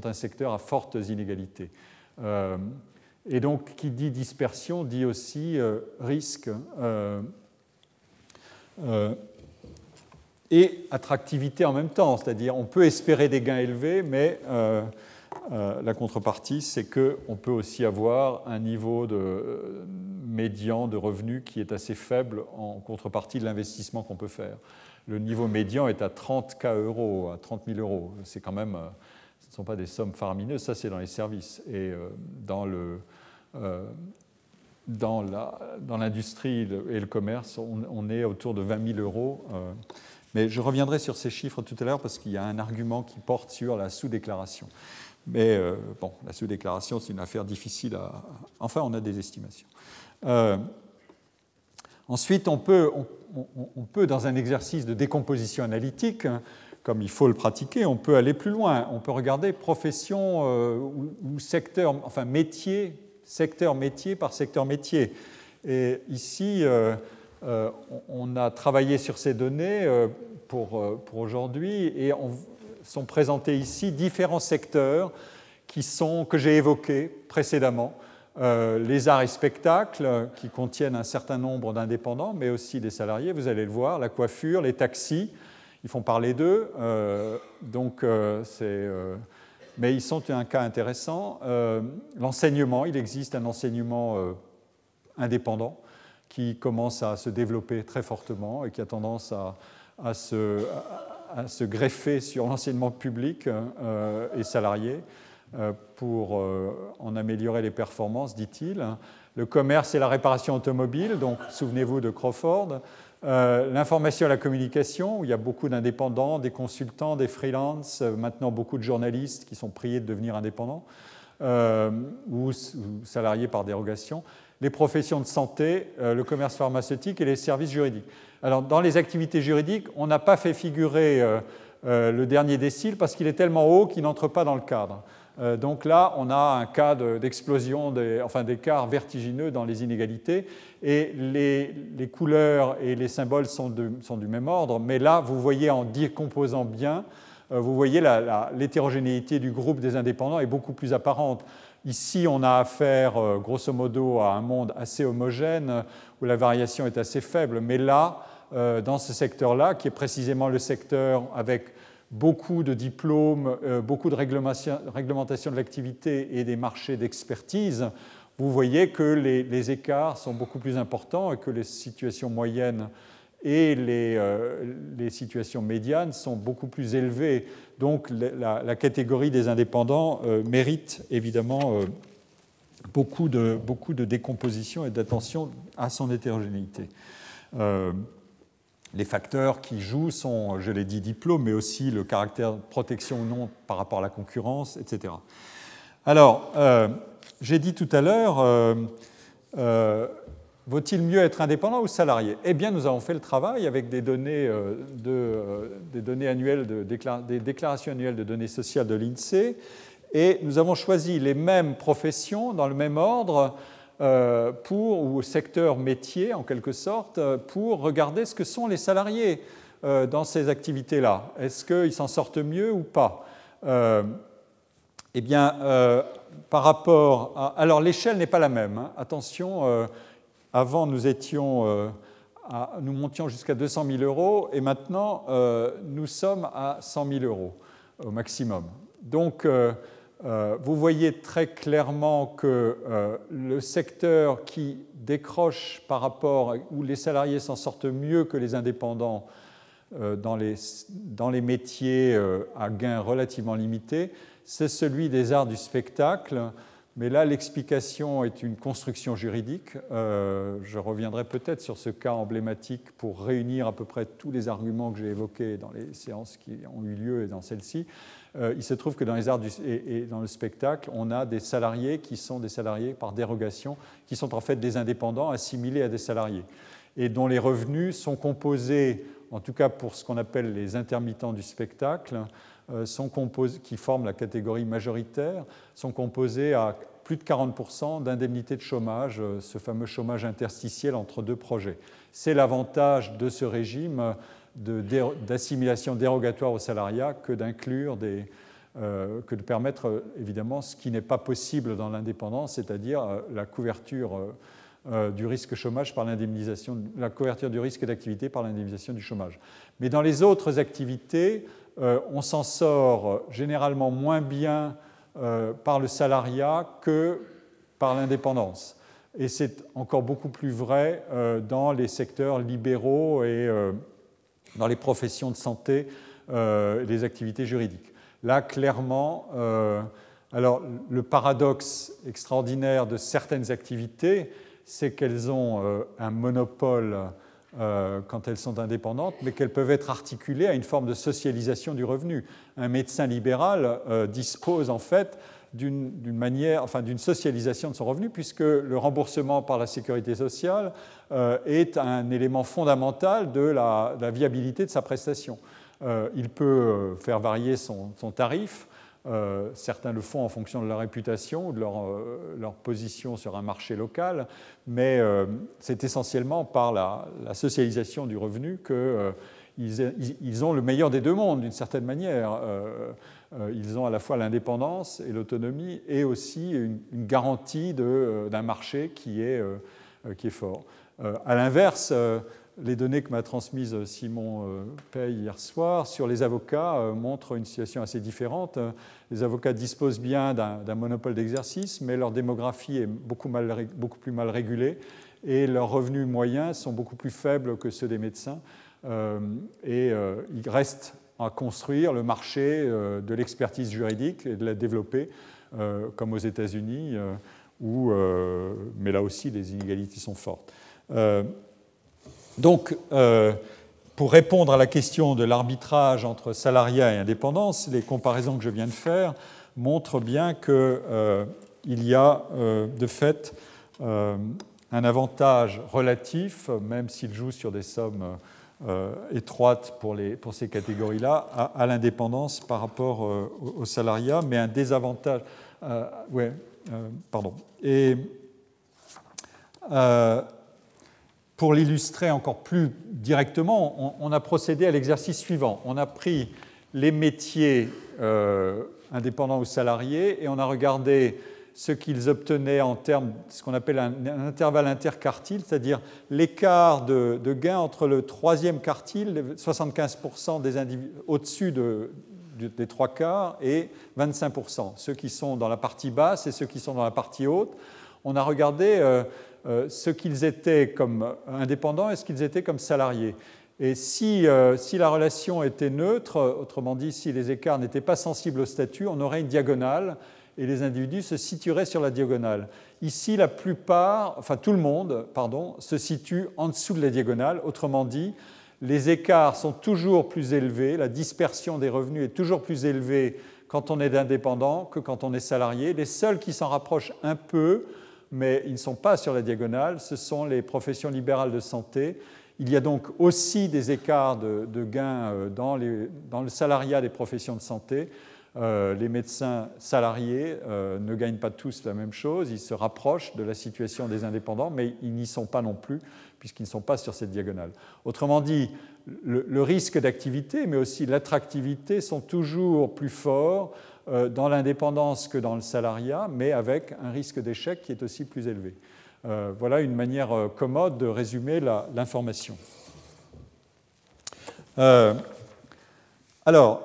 un secteur à fortes inégalités. Euh, et donc, qui dit dispersion dit aussi risque et attractivité en même temps. C'est-à-dire, on peut espérer des gains élevés, mais la contrepartie, c'est qu'on peut aussi avoir un niveau de, médian de revenus qui est assez faible en contrepartie de l'investissement qu'on peut faire. Le niveau médian est à 30 K euros, à 30 000 euros. C'est quand même, ce ne sont pas des sommes faramineuses, ça c'est dans les services. Et dans le, dans l'industrie et le commerce, on, est autour de 20 000 euros. Euh, mais je reviendrai sur ces chiffres tout à l'heure parce qu'il y a un argument qui porte sur la sous-déclaration. Mais euh, bon, la sous-déclaration, c'est une affaire difficile à. Enfin, on a des estimations. Euh, ensuite, on peut, peut, dans un exercice de décomposition analytique, hein, comme il faut le pratiquer, on peut aller plus loin. On peut regarder profession ou, ou, secteur, enfin métier secteur métier par secteur métier. Et ici, euh, euh, on a travaillé sur ces données euh, pour, pour aujourd'hui et on, sont présentés ici différents secteurs qui sont, que j'ai évoqués précédemment. Les arts et spectacles qui contiennent un certain nombre d'indépendants, mais aussi des salariés, vous allez le voir, la coiffure, les taxis, ils font parler d'eux. donc c'est mais ils sont un cas intéressant. Euh, l'enseignement, il existe un enseignement euh, indépendant qui commence à se développer très fortement et qui a tendance à, se, greffer sur l'enseignement public euh, et salarié pour en améliorer les performances, dit-il. Le commerce et la réparation automobile, donc souvenez-vous de Crawford, euh, l'information et la communication, où il y a beaucoup d'indépendants, des consultants, des freelances, euh, maintenant beaucoup de journalistes qui sont priés de devenir indépendants euh, ou, salariés par dérogation. Les professions de santé, le commerce pharmaceutique et les services juridiques. Alors, dans les activités juridiques, on n'a pas fait figurer le dernier décile parce qu'il est tellement haut qu'il n'entre pas dans le cadre. Euh, donc là, on a un cas d'explosion, enfin d'écart vertigineux dans les inégalités, et les, couleurs et les symboles sont, du même ordre, mais là, vous voyez en décomposant bien, euh, vous voyez l'hétérogénéité du groupe des indépendants est beaucoup plus apparente. Ici, on a affaire, euh, grosso modo, à un monde assez homogène, où la variation est assez faible, mais là, dans ce secteur-là, qui est précisément le secteur avec beaucoup de diplômes, euh, beaucoup de réglementation de l'activité et des marchés d'expertise, vous voyez que les, écarts sont beaucoup plus importants et que les situations moyennes et les, euh, situations médianes sont beaucoup plus élevées. Donc la, catégorie des indépendants euh, mérite évidemment beaucoup, de, beaucoup de décomposition et d'attention à son hétérogénéité. Les facteurs qui jouent sont, je l'ai dit, diplôme, mais aussi le caractère de protection ou non par rapport à la concurrence, etc. Alors, euh, j'ai dit tout à l'heure, euh, euh, vaut-il mieux être indépendant ou salarié? Eh bien, nous avons fait le travail avec des données, des données annuelles, des déclarations annuelles de données sociales de l'INSEE, et nous avons choisi les mêmes professions dans le même ordre pour, ou au secteur métier en quelque sorte, pour regarder ce que sont les salariés euh, dans ces activités-là. Est-ce qu'ils s'en sortent mieux ou pas? Euh, Eh bien, par rapport à... Alors l'échelle n'est pas la même. Hein. Attention, avant nous étions... nous montions jusqu'à 200 000 euros et maintenant nous sommes à 100 000 euros au maximum. Donc euh, vous voyez très clairement que euh, le secteur qui décroche par rapport, où les salariés s'en sortent mieux que les indépendants euh, dans, les, dans, les, métiers à gains relativement limités, c'est celui des arts du spectacle. Mais là, l'explication est une construction juridique. je reviendrai peut-être sur ce cas emblématique pour réunir à peu près tous les arguments que j'ai évoqués dans les séances qui ont eu lieu et dans celle-ci. Euh, il se trouve que dans les arts et, dans le spectacle, on a des salariés qui sont des salariés par dérogation, qui sont en fait des indépendants assimilés à des salariés, et dont les revenus sont composés, en tout cas pour ce qu'on appelle les intermittents du spectacle, euh, sont composés, qui forment la catégorie majoritaire, sont composés à plus de 40% d'indemnités de chômage, euh, ce fameux chômage interstitiel entre deux projets. C'est l'avantage de ce régime d'assimilation dérogatoire au salariat que d'inclure des, euh, que de permettre euh, évidemment ce qui n'est pas possible dans l'indépendance, c'est-à-dire euh, la couverture du risque chômage par l'indemnisation, la couverture du risque d'activité par l'indemnisation du chômage. Mais dans les autres activités, on s'en sort généralement moins bien par le salariat que par l'indépendance. Et c'est encore beaucoup plus vrai dans les secteurs libéraux et dans les professions de santé les activités juridiques. Là, clairement, alors le paradoxe extraordinaire de certaines activités, c'est qu'elles ont un monopole euh, quand elles sont indépendantes, mais qu'elles peuvent être articulées à une forme de socialisation du revenu. Un médecin libéral euh, dispose en fait d'une manière, enfin d'une socialisation de son revenu, puisque le remboursement par la sécurité sociale euh, est un élément fondamental de la, viabilité de sa prestation. il peut faire varier son tarif euh, certains le font en fonction de leur réputation ou de leur, euh, position sur un marché local, mais euh, c'est essentiellement par la, socialisation du revenu qu'ils ont le meilleur des deux mondes, d'une certaine manière. Ils ont à la fois l'indépendance et l'autonomie et aussi une, garantie d'un marché qui est, est fort. à l'inverse, les données que m'a transmises Simon euh, Pay hier soir sur les avocats euh, montrent une situation assez différente. Les avocats disposent bien d'un monopole d'exercice, mais leur démographie est beaucoup, plus mal régulée et leurs revenus moyens sont beaucoup plus faibles que ceux des médecins. Euh, et il reste à construire le marché de l'expertise juridique et de la développer, comme aux États-Unis, où, mais là aussi les inégalités sont fortes. Donc, euh, pour répondre à la question de l'arbitrage entre salariat et indépendance, les comparaisons que je viens de faire montrent bien qu'il euh, y a euh, de fait un avantage relatif, même s'il joue sur des sommes étroites pour, ces catégories-là, à, l'indépendance par rapport au, salariat, mais un désavantage. ouais, pardon. Et pour l'illustrer encore plus directement, on, a procédé à l'exercice suivant. On a pris les métiers euh, indépendants ou salariés et on a regardé ce qu'ils obtenaient en termes de ce qu'on appelle un, intervalle interquartile, c'est-à-dire l'écart de, gain entre le troisième quartile, 75% des individus au-dessus des trois quarts, et 25%, ceux qui sont dans la partie basse et ceux qui sont dans la partie haute. On a regardé euh, euh, ce qu'ils étaient comme indépendants et ce qu'ils étaient comme salariés. Et euh, si, la relation était neutre, autrement dit, si les écarts n'étaient pas sensibles au statut, on aurait une diagonale et les individus se situeraient sur la diagonale. Ici, la plupart, enfin tout le monde, pardon, se situe en dessous de la diagonale. Autrement dit, les écarts sont toujours plus élevés, la dispersion des revenus est toujours plus élevée quand on est indépendant que quand on est salarié. Les seuls qui s'en rapprochent un peu, mais ils ne sont pas sur la diagonale, ce sont les professions libérales de santé. Il y a donc aussi des écarts de, gains euh, dans, le salariat des professions de santé. Euh, les médecins salariés euh, ne gagnent pas tous la même chose, ils se rapprochent de la situation des indépendants, mais ils n'y sont pas non plus, puisqu'ils ne sont pas sur cette diagonale. Autrement dit, le risque d'activité, mais aussi l'attractivité sont toujours plus forts euh, dans l'indépendance que dans le salariat, mais avec un risque d'échec qui est aussi plus élevé. Voilà une manière commode de résumer l'information. alors,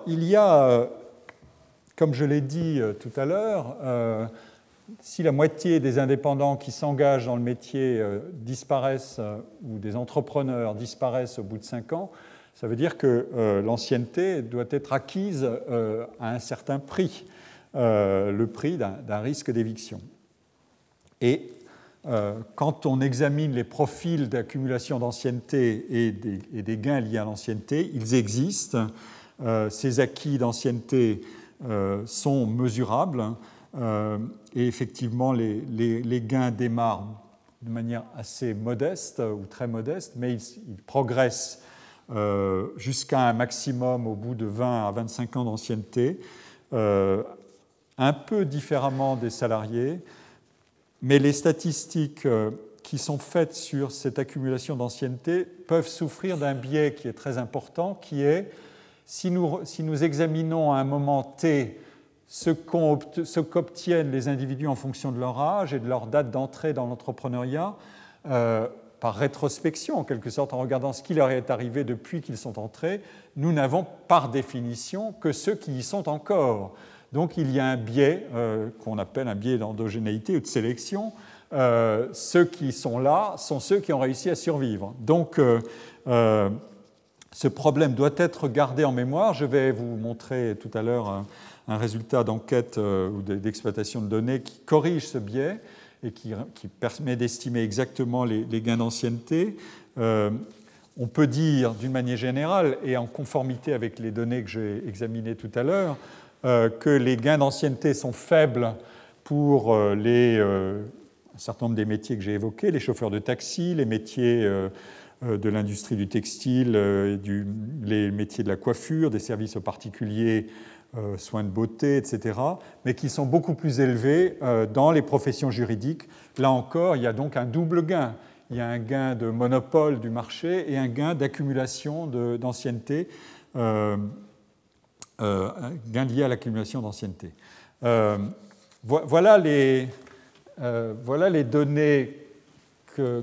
il y a, comme je l'ai dit tout à l'heure, si la moitié des indépendants qui s'engagent dans le métier disparaissent ou des entrepreneurs disparaissent au bout de cinq ans, ça veut dire que euh, l'ancienneté doit être acquise euh, à un certain prix, euh, le prix d'un risque d'éviction. Et quand on examine les profils d'accumulation d'ancienneté et, des gains liés à l'ancienneté, ils existent. ces acquis d'ancienneté sont mesurables et effectivement les, gains démarrent de manière assez modeste ou très modeste, mais ils, progressent euh, jusqu'à un maximum au bout de 20 à 25 ans d'ancienneté, euh, un peu différemment des salariés, mais les statistiques euh, qui sont faites sur cette accumulation d'ancienneté peuvent souffrir d'un biais qui est très important, qui est si nous, si nous examinons à un moment T ce qu'obtiennent les individus en fonction de leur âge et de leur date d'entrée dans l'entrepreneuriat, par rétrospection, en quelque sorte, en regardant ce qui leur est arrivé depuis qu'ils sont entrés, nous n'avons par définition que ceux qui y sont encore. Donc il y a un biais qu'on appelle un biais d'endogénéité ou de sélection. ceux qui sont là sont ceux qui ont réussi à survivre. Donc ce problème doit être gardé en mémoire. Je vais vous montrer tout à l'heure un, résultat d'enquête ou d'exploitation de données qui corrige ce biais et qui, permet d'estimer exactement les, gains d'ancienneté. Euh, on peut dire d'une manière générale, et en conformité avec les données que j'ai examinées tout à l'heure, euh, que les gains d'ancienneté sont faibles pour euh, un certain nombre des métiers que j'ai évoqués, les chauffeurs de taxi, les métiers de l'industrie du textile, du, les métiers de la coiffure, des services aux particuliers euh, soins de beauté, etc., mais qui sont beaucoup plus élevés euh, dans les professions juridiques. Là encore, il y a donc un double gain. Il y a un gain de monopole du marché et un gain d'accumulation d'ancienneté, euh, gain lié à l'accumulation d'ancienneté. voilà, voilà les données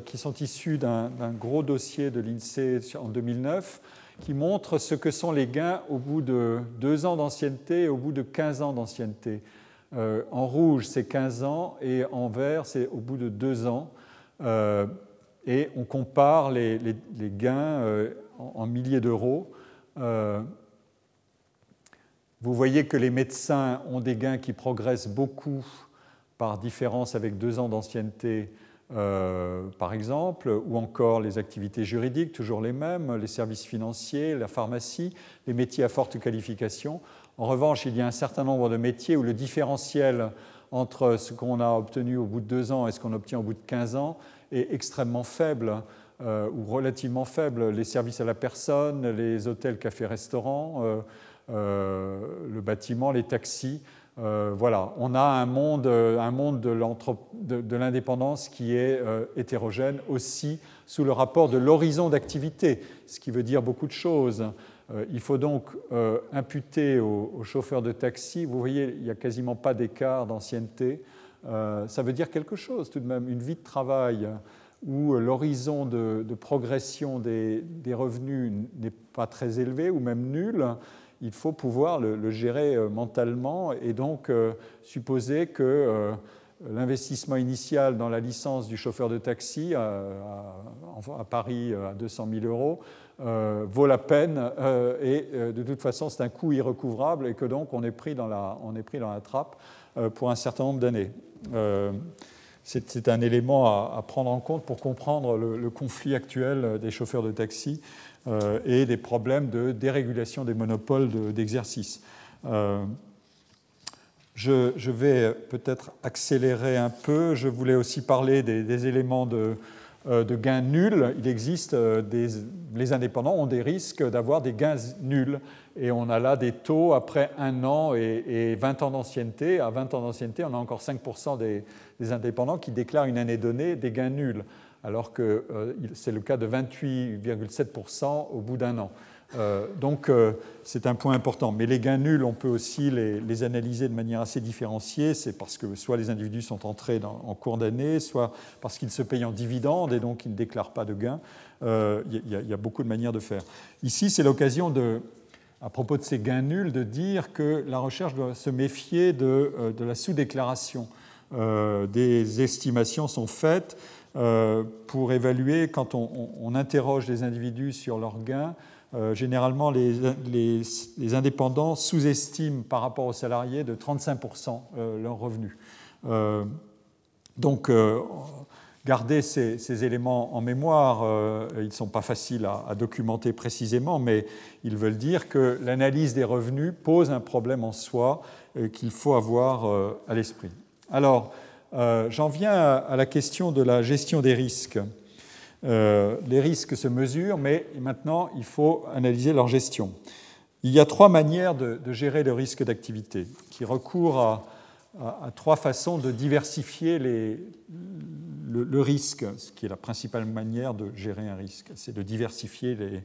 qui sont issues d'un gros dossier de l'INSEE en 2009 qui montre ce que sont les gains au bout de deux ans d'ancienneté et au bout de 15 ans d'ancienneté. Euh, en rouge, c'est 15 ans et en vert, c'est au bout de deux ans. Euh, et on compare les, gains euh, en, milliers d'euros. vous voyez que les médecins ont des gains qui progressent beaucoup par différence avec deux ans d'ancienneté euh, par exemple, ou encore les activités juridiques, toujours les mêmes, les services financiers, la pharmacie, les métiers à forte qualification. En revanche, il y a un certain nombre de métiers où le différentiel entre ce qu'on a obtenu au bout de deux ans et ce qu'on obtient au bout de 15 ans est extrêmement faible euh, ou relativement faible. Les services à la personne, les hôtels, cafés, restaurants, euh, le bâtiment, les taxis. Euh, voilà, on a un monde, euh, un monde de l'indépendance qui est euh, hétérogène aussi sous le rapport de l'horizon d'activité, ce qui veut dire beaucoup de choses. il faut donc imputer aux, chauffeurs de taxi, vous voyez, il n'y a quasiment pas d'écart d'ancienneté. ça veut dire quelque chose tout de même, une vie de travail où l'horizon de, progression des revenus n'est pas très élevé ou même nul il faut pouvoir le, gérer euh, mentalement et donc euh, supposer que euh, l'investissement initial dans la licence du chauffeur de taxi à, Paris à 200 000 euros vaut la peine et de toute façon c'est un coût irrecouvrable et que donc on est pris dans la, on est pris dans la trappe pour un certain nombre d'années. c'est un élément à, prendre en compte pour comprendre le conflit actuel des chauffeurs de taxi euh, et des problèmes de dérégulation des monopoles d'exercice. Euh, je, vais peut-être accélérer un peu. Je voulais aussi parler des, éléments de, euh, de, gains nuls. Il existe les indépendants ont des risques d'avoir des gains nuls. Et on a là des taux après un an et, 20 ans d'ancienneté. À 20 ans d'ancienneté, on a encore 5% des, des, indépendants qui déclarent une année donnée des gains nuls alors que euh, c'est le cas de 28,7% au bout d'un an. Euh, donc euh, c'est un point important. Mais les gains nuls, on peut aussi les, analyser de manière assez différenciée. C'est parce que soit les individus sont entrés en cours d'année, soit parce qu'ils se payent en dividendes et donc ils ne déclarent pas de gains. Il y, a beaucoup de manières de faire. Ici, c'est l'occasion de, à propos de ces gains nuls, de dire que la recherche doit se méfier de, la sous-déclaration. des estimations sont faites pour évaluer, quand on, interroge les individus sur leurs gains, euh, généralement les, indépendants sous-estiment par rapport aux salariés de 35% euh, leurs revenus. donc, garder ces, éléments en mémoire, ils ne sont pas faciles à, à, documenter précisément, mais ils veulent dire que l'analyse des revenus pose un problème en soi qu'il faut avoir à l'esprit. Alors, euh, j'en viens à, la question de la gestion des risques. Euh, les risques se mesurent, mais maintenant, il faut analyser leur gestion. Il y a trois manières de, gérer le risque d'activité qui recourent à, trois façons de diversifier le, risque, ce qui est la principale manière de gérer un risque. C'est de diversifier les,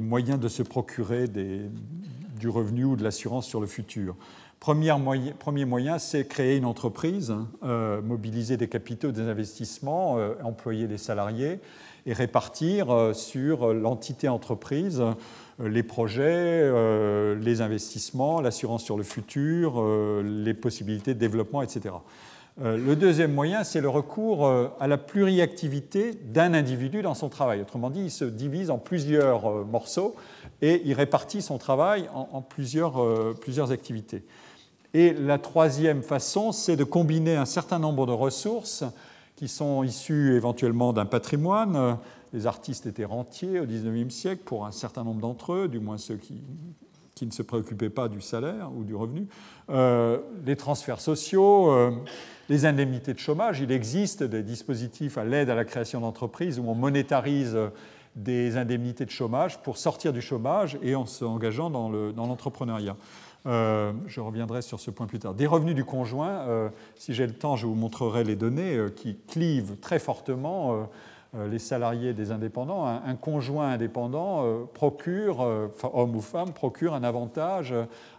moyens de se procurer du revenu ou de l'assurance sur le futur. Premier moyen, c'est créer une entreprise, mobiliser des capitaux, des investissements, employer des salariés et répartir sur l'entité entreprise euh, les projets, euh, les investissements, l'assurance sur le futur, euh, les possibilités de développement, etc. Le deuxième moyen, c'est le recours à la pluriactivité d'un individu dans son travail. Autrement dit, il se divise en plusieurs morceaux et il répartit son travail en, plusieurs activités. Et la troisième façon, c'est de combiner un certain nombre de ressources qui sont issues éventuellement d'un patrimoine, les artistes étaient rentiers au XIXe siècle, pour un certain nombre d'entre eux, du moins ceux qui, ne se préoccupaient pas du salaire ou du revenu. Euh, les transferts sociaux, euh, les indemnités de chômage. Il existe des dispositifs à l'aide à la création d'entreprises où on monétarise des indemnités de chômage pour sortir du chômage et en s'engageant dans l'entrepreneuriat. Euh, je reviendrai sur ce point plus tard. Des revenus du conjoint, si j'ai le temps, je vous montrerai les données qui clivent très fortement euh, les salariés des indépendants, un, conjoint indépendant euh, procure, euh, homme ou femme, procure un avantage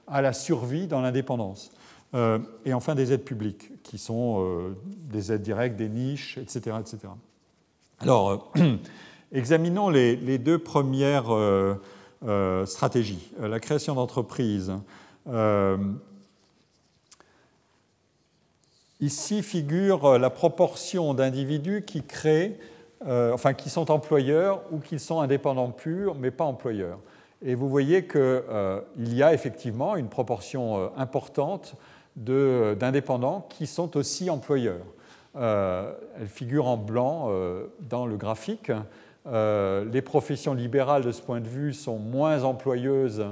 à la survie dans l'indépendance. et enfin des aides publiques, qui sont des aides directes, des niches, etc. etc. Alors, examinons les, deux premières stratégies. La création d'entreprises. Ici figure la proportion d'individus qui créent euh, enfin qui sont employeurs ou qui sont indépendants purs, mais pas employeurs. Et vous voyez qu'il euh, y a effectivement une proportion euh, importante d'indépendants qui sont aussi employeurs. elle figure en blanc dans le graphique. les professions libérales de ce point de vue sont moins employeuses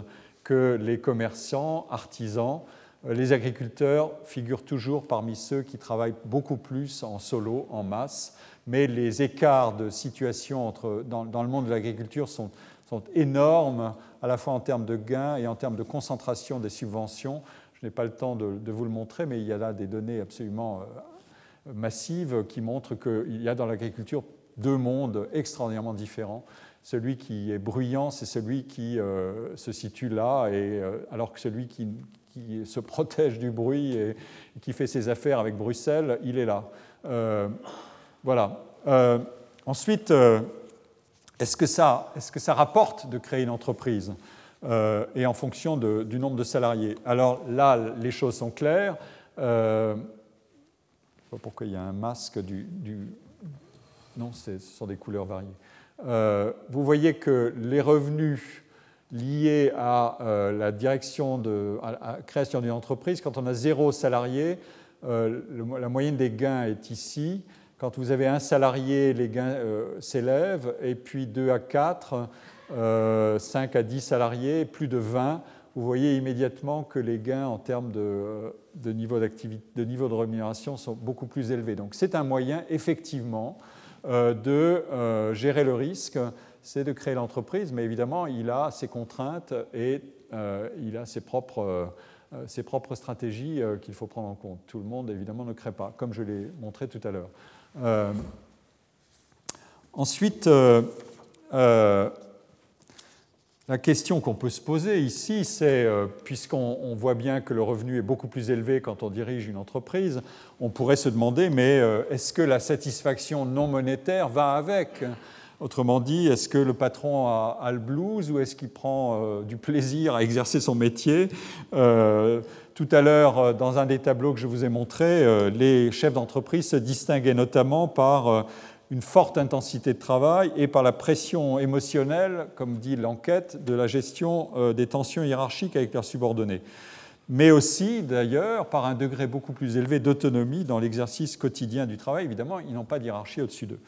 que les commerçants, artisans. Les agriculteurs figurent toujours parmi ceux qui travaillent beaucoup plus en solo, en masse mais les écarts de situation dans, le monde de l'agriculture sont, énormes, à la fois en termes de gains et en termes de concentration des subventions. Je n'ai pas le temps de, vous le montrer, mais il y a là des données absolument euh, massives qui montrent qu'il y a dans l'agriculture deux mondes extraordinairement différents. Celui qui est bruyant, c'est celui qui euh, se situe là, et, euh, alors que celui qui, se protège du bruit et, qui fait ses affaires avec Bruxelles, il est là. Voilà. Euh, ensuite, euh, est-ce que, ça, rapporte de créer une entreprise et en fonction du nombre de salariés? Alors là, les choses sont claires. je ne sais pas pourquoi il y a un masque du. Non, ce sont des couleurs variées. Vous voyez que les revenus liés à à la création d'une entreprise, quand on a zéro salarié, la moyenne des gains est ici. Quand vous avez un salarié, les gains euh, s'élèvent, et puis 2 à 4, 5 euh, à 10 salariés, plus de 20, vous voyez immédiatement que les gains en termes de, niveau, de rémunération sont beaucoup plus élevés. Donc c'est un moyen effectivement euh, de gérer le risque, c'est de créer l'entreprise, mais évidemment il a ses contraintes et il a ses propres, ses propres stratégies qu'il faut prendre en compte. Tout le monde évidemment ne crée pas, comme je l'ai montré tout à l'heure. Euh, ensuite, euh, euh, la question qu'on peut se poser ici, c'est, puisqu'on voit bien que le revenu est beaucoup plus élevé quand on dirige une entreprise, on pourrait se demander, mais est-ce que la satisfaction non monétaire va avec? Autrement dit, est-ce que le patron a, le blues ou est-ce qu'il prend du plaisir à exercer son métier? Tout à l'heure, euh, dans un des tableaux que je vous ai montré, euh, les chefs d'entreprise se distinguaient notamment par euh, une forte intensité de travail et par la pression émotionnelle, comme dit l'enquête, de la gestion des tensions hiérarchiques avec leurs subordonnés. Mais aussi, d'ailleurs, par un degré beaucoup plus élevé d'autonomie dans l'exercice quotidien du travail. Évidemment, ils n'ont pas de hiérarchie au-dessus d'eux.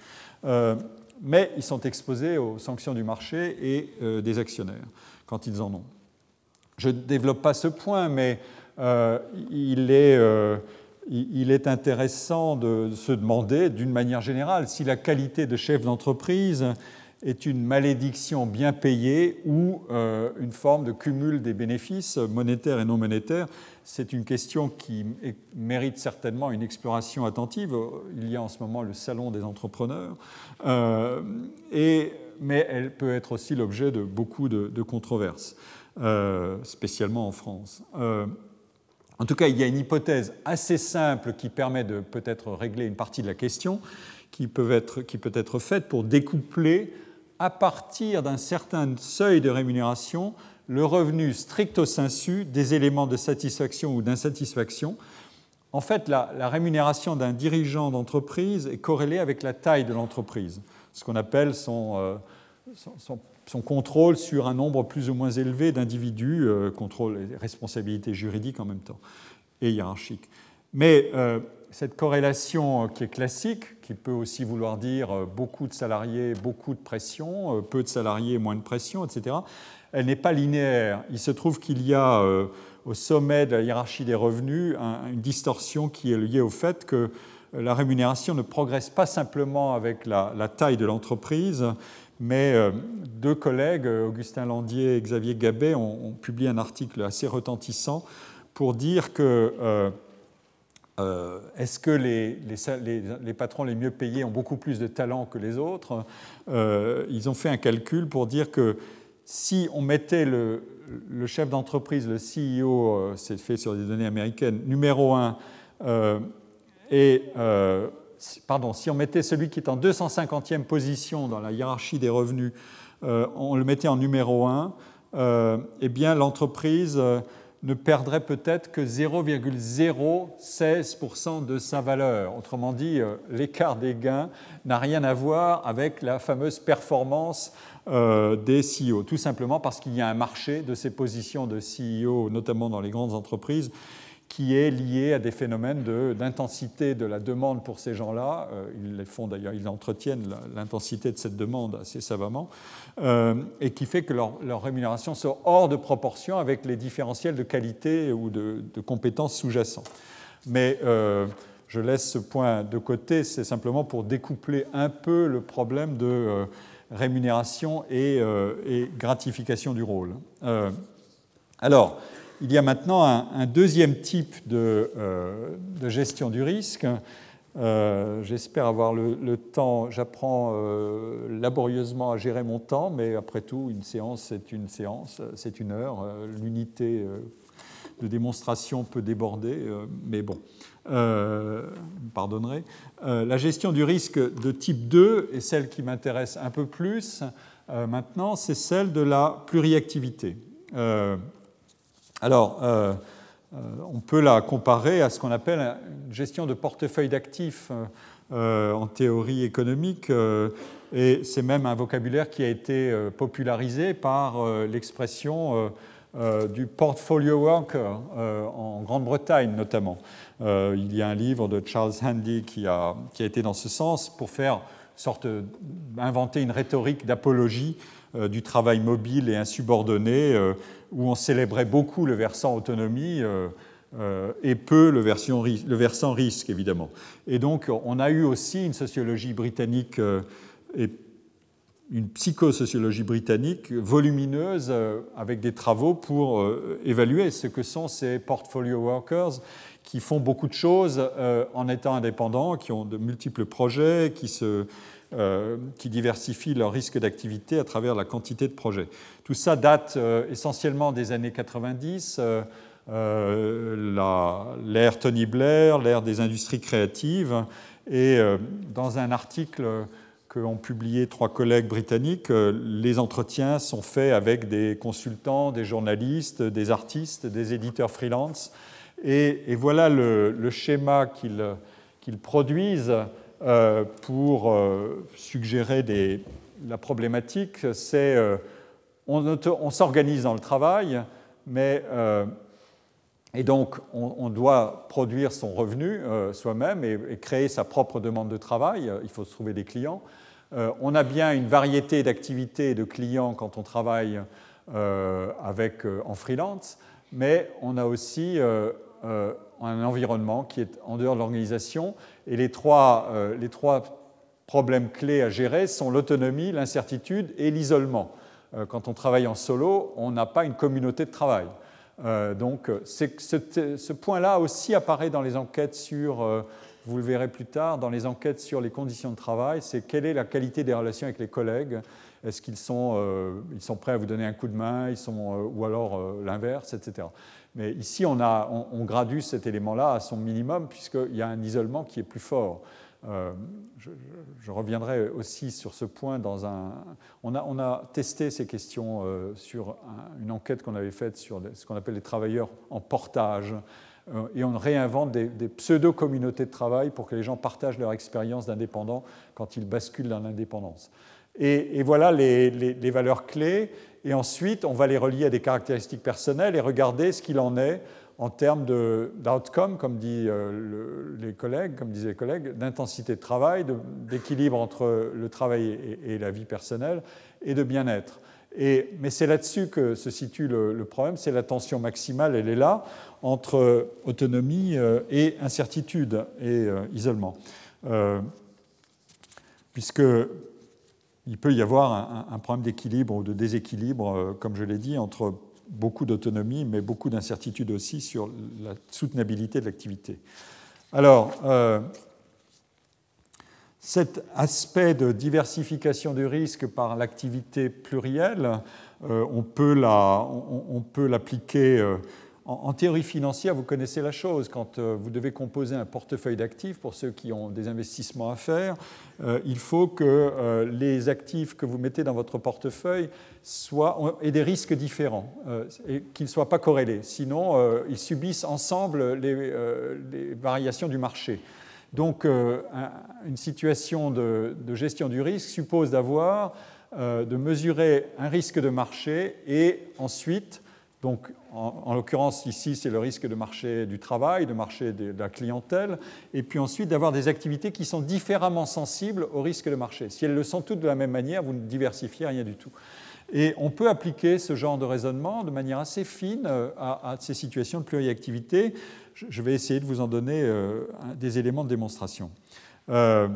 mais ils sont exposés aux sanctions du marché et des actionnaires, quand ils en ont. Je ne développe pas ce point, mais euh, il est, euh, il est intéressant de se demander, d'une manière générale, si la qualité de chef d'entreprise est une malédiction bien payée ou une forme de cumul des bénéfices monétaires et non monétaires. C'est une question qui mérite certainement une exploration attentive. Il y a en ce moment le salon des entrepreneurs, et, mais elle peut être aussi l'objet de beaucoup de, de controverses, spécialement en France. En tout cas, il y a une hypothèse assez simple qui permet de peut-être régler une partie de la question, qui peut être, faite pour découpler à partir d'un certain seuil de rémunération le revenu stricto sensu des éléments de satisfaction ou d'insatisfaction. En fait, la, rémunération d'un dirigeant d'entreprise est corrélée avec la taille de l'entreprise, ce qu'on appelle son, euh, contrôle sur un nombre plus ou moins élevé d'individus, euh, contrôle et responsabilité juridique en même temps, et hiérarchique. Mais euh, cette corrélation qui est classique, qui peut aussi vouloir dire euh, beaucoup de salariés, beaucoup de pression, peu de salariés, moins de pression, etc., elle n'est pas linéaire. Il se trouve qu'il y a au sommet de la hiérarchie des revenus une distorsion qui est liée au fait que la rémunération ne progresse pas simplement avec la taille de l'entreprise, mais euh, deux collègues, Augustin Landier et Xavier Gabet, ont, publié un article assez retentissant pour dire que euh, euh, est-ce que les, les, patrons les mieux payés ont beaucoup plus de talent que les autres Ils ont fait un calcul pour dire que si on mettait le, le chef d'entreprise, le CEO, c'est fait sur des données américaines, numéro un, et pardon, si on mettait celui qui est en 250e position dans la hiérarchie des revenus, euh, on le mettait en numéro 1, euh, eh bien l'entreprise euh, ne perdrait peut-être que 0,016% de sa valeur. Autrement dit, l'écart des gains n'a rien à voir avec la fameuse performance des CEO, tout simplement parce qu'il y a un marché de ces positions de CEO, notamment dans les grandes entreprises, qui est lié à des phénomènes d'intensité de, la demande pour ces gens-là. Euh, ils les font d'ailleurs, ils entretiennent l'intensité de cette demande assez savamment, euh, et qui fait que leur, rémunération sort hors de proportion avec les différentiels de qualité ou de, compétences sous-jacents. Mais euh, je laisse ce point de côté, c'est simplement pour découpler un peu le problème de rémunération et, et, gratification du rôle. alors, il y a maintenant un, deuxième type euh, de, gestion du risque. Euh, j'espère avoir le, temps. J'apprends euh, laborieusement à gérer mon temps, mais après tout, une séance, c'est une séance, c'est une heure. L'unité de démonstration peut déborder, mais bon, vous pardonnerez. la gestion du risque de type 2 est celle qui m'intéresse un peu plus maintenant, c'est celle de la pluriactivité. Alors, euh, euh, on peut la comparer à ce qu'on appelle une gestion de portefeuille d'actifs euh, en théorie économique, et c'est même un vocabulaire qui a été popularisé par l'expression du portfolio worker en Grande-Bretagne notamment. il y a un livre de Charles Handy qui a, été dans ce sens pour faire sorte inventer une rhétorique d'apologie du travail mobile et insubordonné où on célébrait beaucoup le versant autonomie euh, euh, et peu le, le, versant risque, évidemment. Et donc, on a eu aussi une sociologie britannique euh, et une psychosociologie britannique volumineuse avec des travaux pour évaluer ce que sont ces portfolio workers qui font beaucoup de choses en étant indépendants, qui ont de multiples projets, qui euh, diversifient leurs risques d'activité à travers la quantité de projets. Tout ça date euh, essentiellement des années 90, euh, l'ère Tony Blair, l'ère des industries créatives, et dans un article qu'ont publié trois collègues britanniques, les entretiens sont faits avec des consultants, des journalistes, des artistes, des éditeurs freelance, et, voilà le, schéma qu'ils produisent euh, pour euh, suggérer la problématique, c'est euh, on, s'organise dans le travail, mais et donc on, doit produire son revenu soi-même et, créer sa propre demande de travail. Il faut se trouver des clients. on a bien une variété d'activités et de clients quand on travaille avec, en freelance, mais on a aussi un environnement qui est en dehors de l'organisation. Et les trois, euh, les trois problèmes clés à gérer sont l'autonomie, l'incertitude et l'isolement. Quand on travaille en solo, on n'a pas une communauté de travail. Donc ce point-là aussi apparaît dans les enquêtes sur vous le verrez plus tard, dans les enquêtes sur les conditions de travail, c'est quelle est la qualité des relations avec les collègues? Est-ce qu'ils sont, euh, ils sont prêts à vous donner un coup de main, ils sont, euh, ou alors euh, l'inverse, etc. Mais ici, on, a, on, gradue cet élément-là à son minimum, puisqu'il y a un isolement qui est plus fort. Je, reviendrai aussi sur ce point dans un. On a, on a testé ces questions sur une enquête qu'on avait faite sur ce qu'on appelle les travailleurs en portage. Euh, et on réinvente des, pseudo-communautés de travail pour que les gens partagent leur expérience d'indépendant quand ils basculent dans l'indépendance. Et, voilà les, valeurs clés. Et ensuite, on va les relier à des caractéristiques personnelles et regarder ce qu'il en est en termes d'outcome, comme, dit, euh, les collègues, comme disaient les collègues, d'intensité de travail, d'équilibre entre le travail et, la vie personnelle, et de bien-être. mais c'est là-dessus que se situe le, problème, c'est la tension maximale, elle est là entre autonomie euh, et incertitude et euh, isolement. Euh, Puisqu'il peut y avoir un, problème d'équilibre ou de déséquilibre, comme je l'ai dit, entre beaucoup d'autonomie, mais beaucoup d'incertitude aussi sur la soutenabilité de l'activité. Alors, cet aspect de diversification du risque par l'activité plurielle, on peut l'appliquer en, théorie financière, vous connaissez la chose. Quand euh, vous devez composer un portefeuille d'actifs, pour ceux qui ont des investissements à faire, euh, il faut que euh, les actifs que vous mettez dans votre portefeuille soient, aient des risques différents et qu'ils ne soient pas corrélés. Sinon, ils subissent ensemble les, variations du marché. Donc, une situation de, de, gestion du risque suppose d'avoir, de mesurer un risque de marché et ensuite donc, en, l'occurrence, ici, c'est le risque de marché du travail, de marché de, la clientèle, et puis ensuite d'avoir des activités qui sont différemment sensibles au risque de marché. Si elles le sont toutes de la même manière, vous ne diversifiez rien du tout. Et on peut appliquer ce genre de raisonnement de manière assez fine euh, à, ces situations de pluriactivité. Je vais essayer de vous en donner euh, des éléments de démonstration. Euh,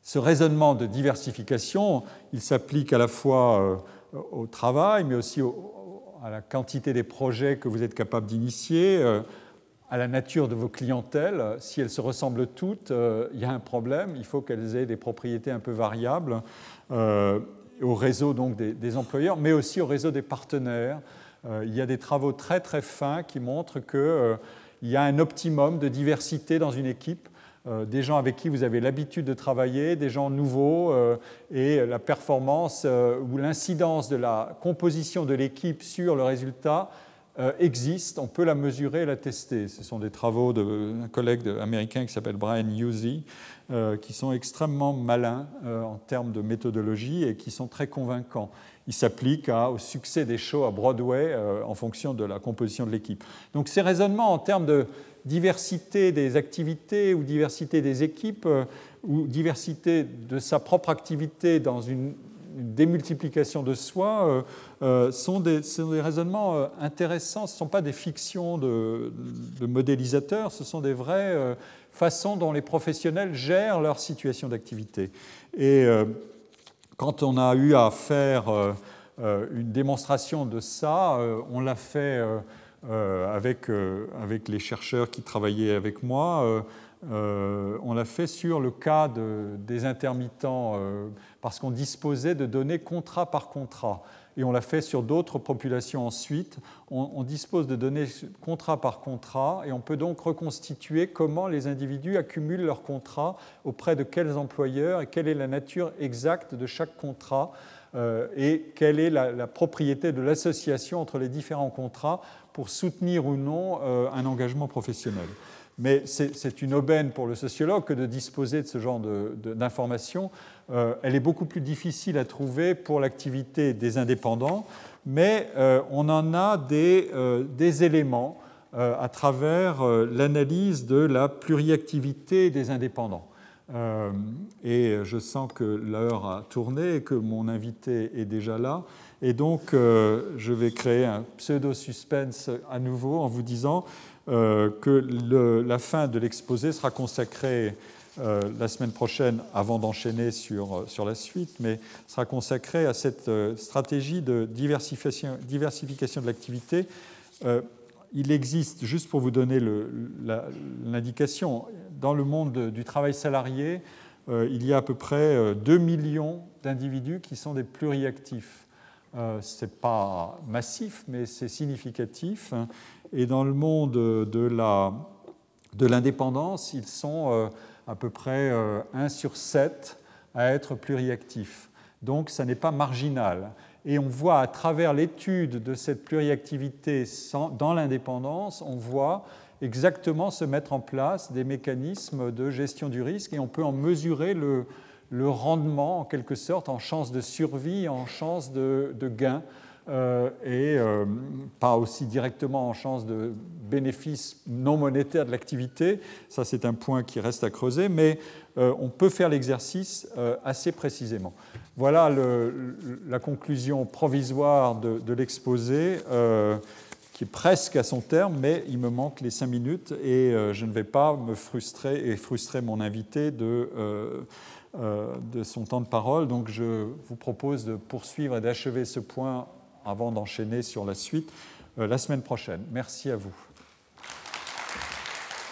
ce raisonnement de diversification, il s'applique à la fois au travail, mais aussi au, à la quantité des projets que vous êtes capable d'initier, euh, à la nature de vos clientèles. Si elles se ressemblent toutes, euh, il y a un problème. Il faut qu'elles aient des propriétés un peu variables euh, au réseau donc des, employeurs, mais aussi au réseau des partenaires. il y a des travaux très très fins qui montrent qu'il y a un optimum de diversité dans une équipe des gens avec qui vous avez l'habitude de travailler, des gens nouveaux, euh, et la performance euh, ou l'incidence de la composition de l'équipe sur le résultat existe, on peut la mesurer et la tester. Ce sont des travaux d'un collègue américain qui s'appelle Brian Husey, qui sont extrêmement malins en termes de méthodologie et qui sont très convaincants. Ils s'appliquent au succès des shows à Broadway en fonction de la composition de l'équipe. Donc ces raisonnements en termes de diversité des activités ou diversité des équipes euh, ou diversité de sa propre activité dans une, démultiplication de soi euh, euh, sont, des, raisonnements intéressants. Ce ne sont pas des fictions de, modélisateurs, ce sont des vraies façons dont les professionnels gèrent leur situation d'activité. Et quand on a eu à faire une démonstration de ça, on l'a fait avec, euh, avec, les chercheurs qui travaillaient avec moi. Euh, on l'a fait sur le cas des intermittents parce qu'on disposait de données contrat par contrat. Et on l'a fait sur d'autres populations ensuite. On, dispose de données contrat par contrat et on peut donc reconstituer comment les individus accumulent leurs contrats auprès de quels employeurs et quelle est la nature exacte de chaque contrat et quelle est la propriété de l'association entre les différents contrats pour soutenir ou non euh, un engagement professionnel. Mais c'est une aubaine pour le sociologue que de disposer de ce genre d'informations. Euh, elle est beaucoup plus difficile à trouver pour l'activité des indépendants, mais euh, on en a des, des éléments à travers l'analyse de la pluriactivité des indépendants. et je sens que l'heure a tourné et que mon invité est déjà là. Et donc, euh, je vais créer un pseudo-suspense à nouveau en vous disant euh, que la fin de l'exposé sera consacrée la semaine prochaine avant d'enchaîner sur, sur la suite, mais sera consacré à cette stratégie de diversification de l'activité. il existe, juste pour vous donner l'indication, dans le monde du travail salarié, il y a à peu près 2 millions d'individus qui sont des pluriactifs. Euh, Ce n'est pas massif, mais c'est significatif. Et dans le monde de l'indépendance, ils sont euh, à peu près 1 euh, sur 7 à être pluriactifs. Donc ça n'est pas marginal. Et on voit à travers l'étude de cette pluriactivité dans l'indépendance, on voit exactement se mettre en place des mécanismes de gestion du risque et on peut en mesurer le, le rendement, en quelque sorte, en chance de survie, en chance de, gain, euh, et euh, pas aussi directement en chance de bénéfice non monétaire de l'activité. Ça, c'est un point qui reste à creuser, mais euh, on peut faire l'exercice assez précisément. Voilà la conclusion provisoire de, l'exposé qui est presque à son terme, mais il me manque les cinq minutes et je ne vais pas me frustrer et frustrer mon invité de de son temps de parole. Donc je vous propose de poursuivre et d'achever ce point avant d'enchaîner sur la suite euh, la semaine prochaine. Merci à vous.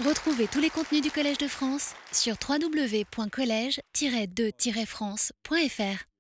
Retrouvez tous les contenus du Collège de France sur www.colège-2-france.fr.